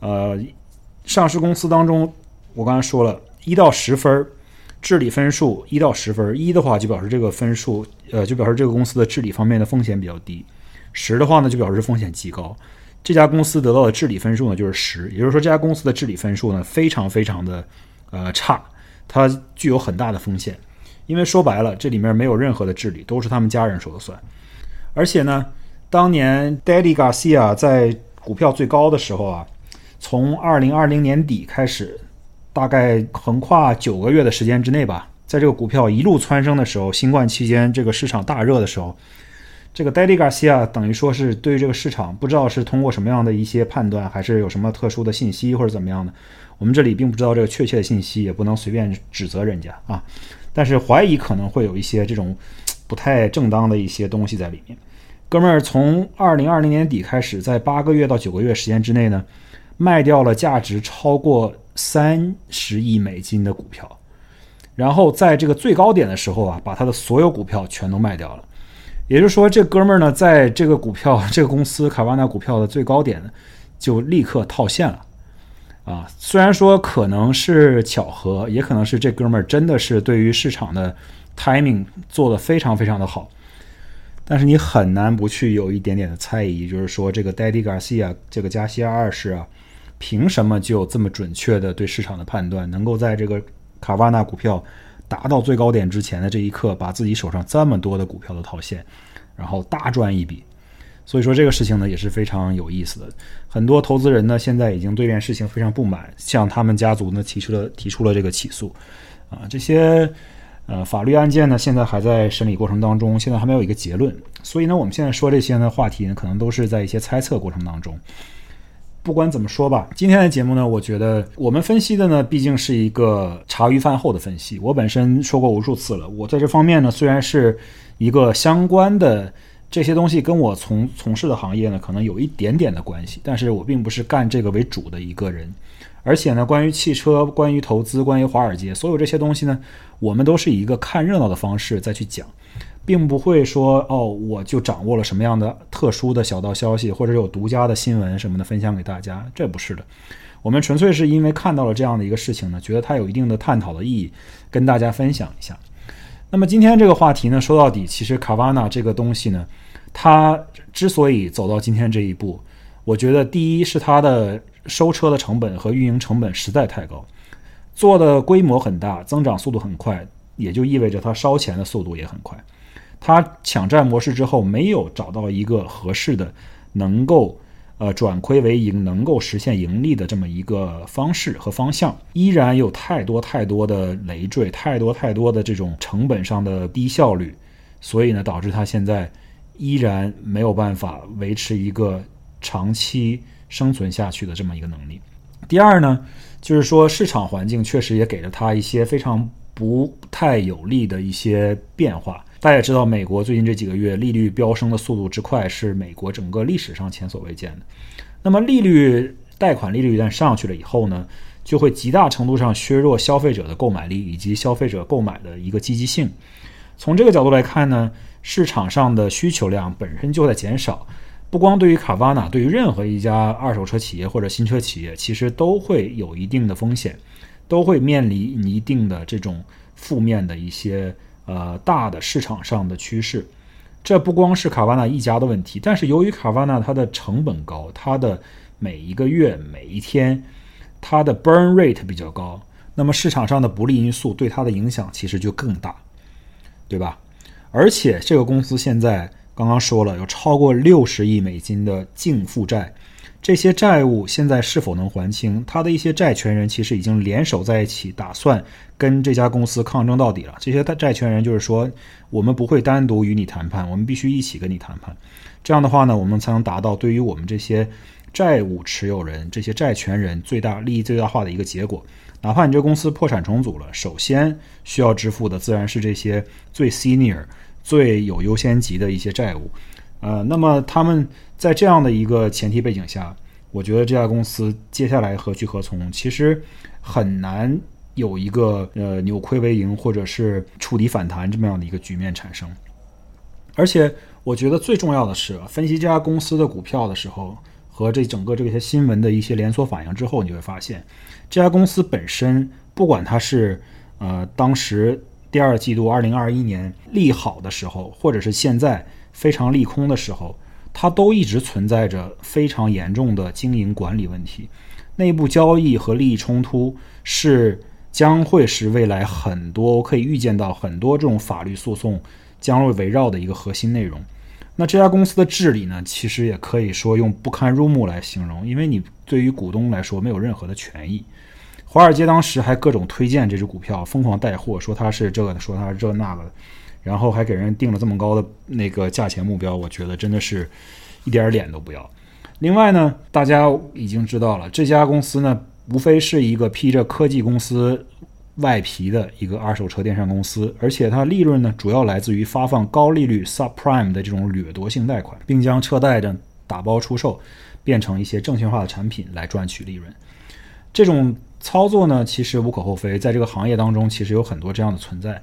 Speaker 1: 呃，上市公司当中，我刚才说了一到十分，治理分数一到十分，一的话就表示这个分数，呃，就表示这个公司的治理方面的风险比较低；十的话呢，就表示风险极高。这家公司得到的治理分数呢，就是十，也就是说这家公司的治理分数呢，非常非常的呃差，它具有很大的风险。因为说白了，这里面没有任何的治理，都是他们家人说了算。而且呢，当年 Daddy Garcia 在股票最高的时候啊，从二零二零年底开始，大概横跨九个月的时间之内吧，在这个股票一路蹿升的时候，新冠期间这个市场大热的时候，这个 Daddy Garcia 等于说是对于这个市场不知道是通过什么样的一些判断，还是有什么特殊的信息或者怎么样的，我们这里并不知道这个确切的信息，也不能随便指责人家啊。但是怀疑可能会有一些这种不太正当的一些东西在里面。哥们儿从二零二零年底开始，在八个月到九个月时间之内呢，卖掉了价值超过三十亿美金的股票，然后在这个最高点的时候啊，把他的所有股票全都卖掉了。也就是说，这哥们儿呢，在这个股票这个公司卡瓦纳股票的最高点呢，就立刻套现了。啊，虽然说可能是巧合，也可能是这哥们儿真的是对于市场的 timing 做的非常非常的好，但是你很难不去有一点点的猜疑，就是说这个 Daddy Garcia 这个加西亚二世啊，凭什么就这么准确的对市场的判断，能够在这个卡瓦纳股票达到最高点之前的这一刻，把自己手上这么多的股票都套现，然后大赚一笔。所以说这个事情呢也是非常有意思的，很多投资人呢现在已经对这件事情非常不满，向他们家族呢提出了提出了这个起诉，啊，这些呃法律案件呢现在还在审理过程当中，现在还没有一个结论，所以呢我们现在说这些呢话题呢可能都是在一些猜测过程当中。不管怎么说吧，今天的节目呢，我觉得我们分析的呢毕竟是一个茶余饭后的分析。我本身说过无数次了，我在这方面呢虽然是一个相关的。这些东西跟我从从事的行业呢，可能有一点点的关系，但是我并不是干这个为主的一个人。而且呢，关于汽车、关于投资、关于华尔街，所有这些东西呢，我们都是以一个看热闹的方式再去讲，并不会说哦，我就掌握了什么样的特殊的小道消息，或者有独家的新闻什么的分享给大家，这不是的。我们纯粹是因为看到了这样的一个事情呢，觉得它有一定的探讨的意义，跟大家分享一下。那么今天这个话题呢，说到底，其实卡瓦纳这个东西呢。它之所以走到今天这一步，我觉得第一是它的收车的成本和运营成本实在太高，做的规模很大，增长速度很快，也就意味着它烧钱的速度也很快。它抢占模式之后，没有找到一个合适的能够呃转亏为盈、能够实现盈利的这么一个方式和方向，依然有太多太多的累赘，太多太多的这种成本上的低效率，所以呢，导致它现在。依然没有办法维持一个长期生存下去的这么一个能力。第二呢，就是说市场环境确实也给了他一些非常不太有利的一些变化。大家也知道，美国最近这几个月利率飙升的速度之快，是美国整个历史上前所未见的。那么利率、贷款利率一旦上去了以后呢，就会极大程度上削弱消费者的购买力以及消费者购买的一个积极性。从这个角度来看呢，市场上的需求量本身就在减少。不光对于卡瓦纳，对于任何一家二手车企业或者新车企业，其实都会有一定的风险，都会面临一定的这种负面的一些呃大的市场上的趋势。这不光是卡瓦纳一家的问题，但是由于卡瓦纳它的成本高，它的每一个月每一天它的 burn rate 比较高，那么市场上的不利因素对它的影响其实就更大，对吧？而且这个公司现在。刚刚说了，有超过六十亿美金的净负债，这些债务现在是否能还清？他的一些债权人其实已经联手在一起，打算跟这家公司抗争到底了。这些债权人就是说，我们不会单独与你谈判，我们必须一起跟你谈判。这样的话呢，我们才能达到对于我们这些债务持有人、这些债权人最大利益最大化的一个结果。哪怕你这公司破产重组了，首先需要支付的自然是这些最 senior。最有优先级的一些债务，呃，那么他们在这样的一个前提背景下，我觉得这家公司接下来何去何从，其实很难有一个呃扭亏为盈或者是触底反弹这么样的一个局面产生。而且，我觉得最重要的是，分析这家公司的股票的时候，和这整个这些新闻的一些连锁反应之后，你会发现，这家公司本身，不管它是呃当时。第二季度，二零二一年利好的时候，或者是现在非常利空的时候，它都一直存在着非常严重的经营管理问题。内部交易和利益冲突是将会是未来很多可以预见到很多这种法律诉讼将会围绕的一个核心内容。那这家公司的治理呢，其实也可以说用不堪入目来形容，因为你对于股东来说没有任何的权益。华尔街当时还各种推荐这只股票，疯狂带货，说它是这个，说它是这那个的，然后还给人定了这么高的那个价钱目标，我觉得真的是一点脸都不要。另外呢，大家已经知道了，这家公司呢，无非是一个披着科技公司外皮的一个二手车电商公司，而且它利润呢，主要来自于发放高利率 subprime 的这种掠夺性贷款，并将车贷的打包出售，变成一些证券化的产品来赚取利润。这种操作呢，其实无可厚非，在这个行业当中，其实有很多这样的存在。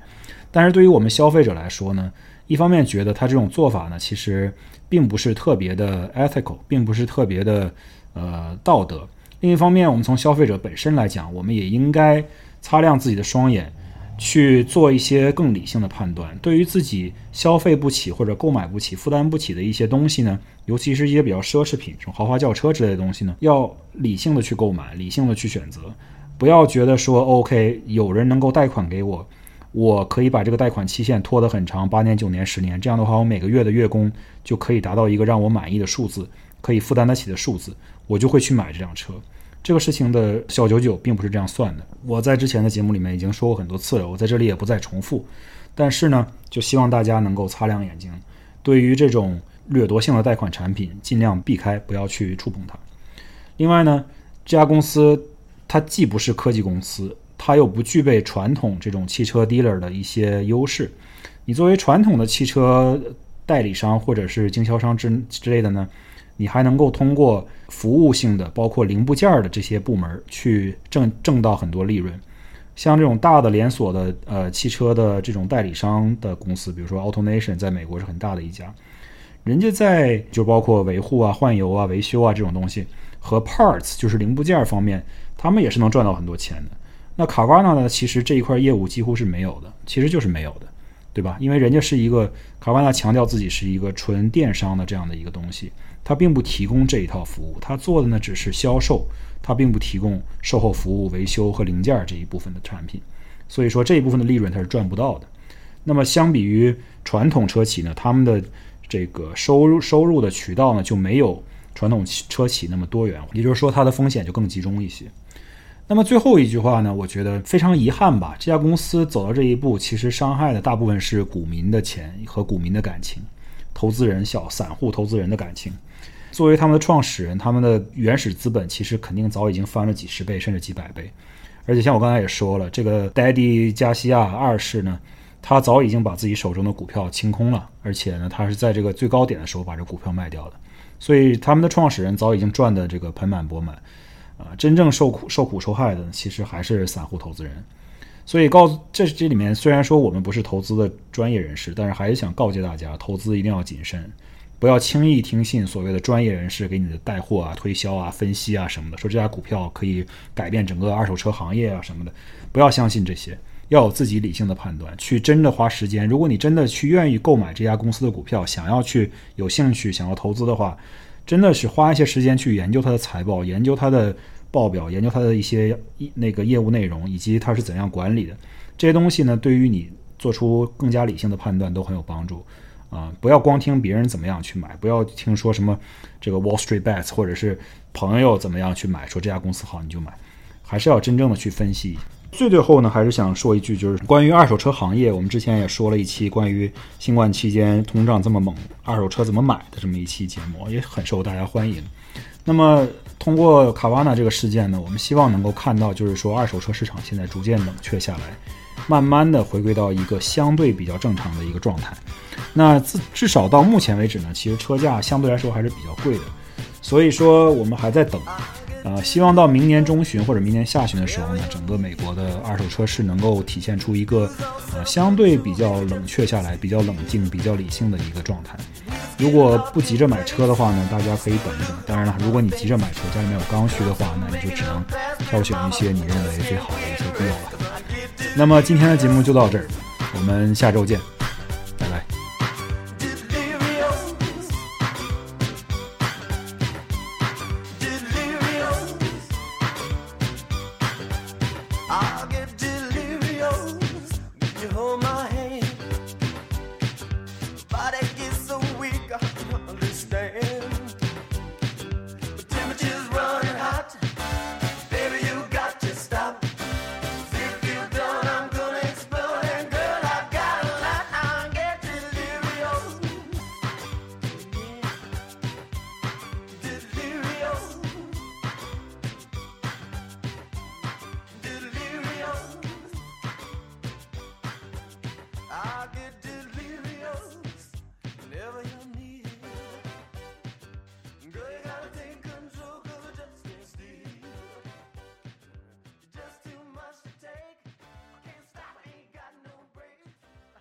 Speaker 1: 但是对于我们消费者来说呢，一方面觉得他这种做法呢，其实并不是特别的 ethical，并不是特别的呃道德。另一方面，我们从消费者本身来讲，我们也应该擦亮自己的双眼。去做一些更理性的判断。对于自己消费不起或者购买不起、负担不起的一些东西呢，尤其是一些比较奢侈品，这种豪华轿车之类的东西呢，要理性的去购买，理性的去选择，不要觉得说 OK，有人能够贷款给我，我可以把这个贷款期限拖得很长，八年、九年、十年，这样的话，我每个月的月供就可以达到一个让我满意的数字，可以负担得起的数字，我就会去买这辆车。这个事情的小九九并不是这样算的。我在之前的节目里面已经说过很多次了，我在这里也不再重复。但是呢，就希望大家能够擦亮眼睛，对于这种掠夺性的贷款产品，尽量避开，不要去触碰它。另外呢，这家公司它既不是科技公司，它又不具备传统这种汽车 dealer 的一些优势。你作为传统的汽车代理商或者是经销商之之类的呢？你还能够通过服务性的，包括零部件的这些部门去挣挣到很多利润。像这种大的连锁的呃汽车的这种代理商的公司，比如说 AutoNation，在美国是很大的一家，人家在就包括维护啊、换油啊、维修啊这种东西和 parts 就是零部件方面，他们也是能赚到很多钱的。那卡瓦纳呢，其实这一块业务几乎是没有的，其实就是没有的，对吧？因为人家是一个卡瓦纳强调自己是一个纯电商的这样的一个东西。它并不提供这一套服务，它做的呢只是销售，它并不提供售后服务、维修和零件这一部分的产品，所以说这一部分的利润它是赚不到的。那么相比于传统车企呢，他们的这个收入收入的渠道呢就没有传统车企那么多元化，也就是说它的风险就更集中一些。那么最后一句话呢，我觉得非常遗憾吧，这家公司走到这一步，其实伤害的大部分是股民的钱和股民的感情，投资人小散户投资人的感情。作为他们的创始人，他们的原始资本其实肯定早已经翻了几十倍甚至几百倍，而且像我刚才也说了，这个 Daddy 加西亚二世呢，他早已经把自己手中的股票清空了，而且呢，他是在这个最高点的时候把这股票卖掉的，所以他们的创始人早已经赚的这个盆满钵满，啊，真正受苦受苦受害的其实还是散户投资人。所以告诉这这里面虽然说我们不是投资的专业人士，但是还是想告诫大家，投资一定要谨慎，不要轻易听信所谓的专业人士给你的带货啊、推销啊、分析啊什么的，说这家股票可以改变整个二手车行业啊什么的，不要相信这些，要有自己理性的判断，去真的花时间。如果你真的去愿意购买这家公司的股票，想要去有兴趣想要投资的话，真的是花一些时间去研究它的财报，研究它的。报表研究它的一些那个业务内容，以及它是怎样管理的，这些东西呢，对于你做出更加理性的判断都很有帮助啊！不要光听别人怎么样去买，不要听说什么这个 Wall Street Bets 或者是朋友怎么样去买，说这家公司好你就买，还是要真正的去分析。最最后呢，还是想说一句，就是关于二手车行业，我们之前也说了一期关于新冠期间通胀这么猛，二手车怎么买的这么一期节目，也很受大家欢迎。那么，通过卡瓦纳这个事件呢，我们希望能够看到，就是说二手车市场现在逐渐冷却下来，慢慢的回归到一个相对比较正常的一个状态。那至至少到目前为止呢，其实车价相对来说还是比较贵的，所以说我们还在等。呃，希望到明年中旬或者明年下旬的时候呢，整个美国的二手车市能够体现出一个呃相对比较冷却下来、比较冷静、比较理性的一个状态。如果不急着买车的话呢，大家可以等一等。当然了，如果你急着买车，家里面有刚需的话，那你就只能挑选一些你认为最好的一些 deal 了。那么今天的节目就到这儿，我们下周见。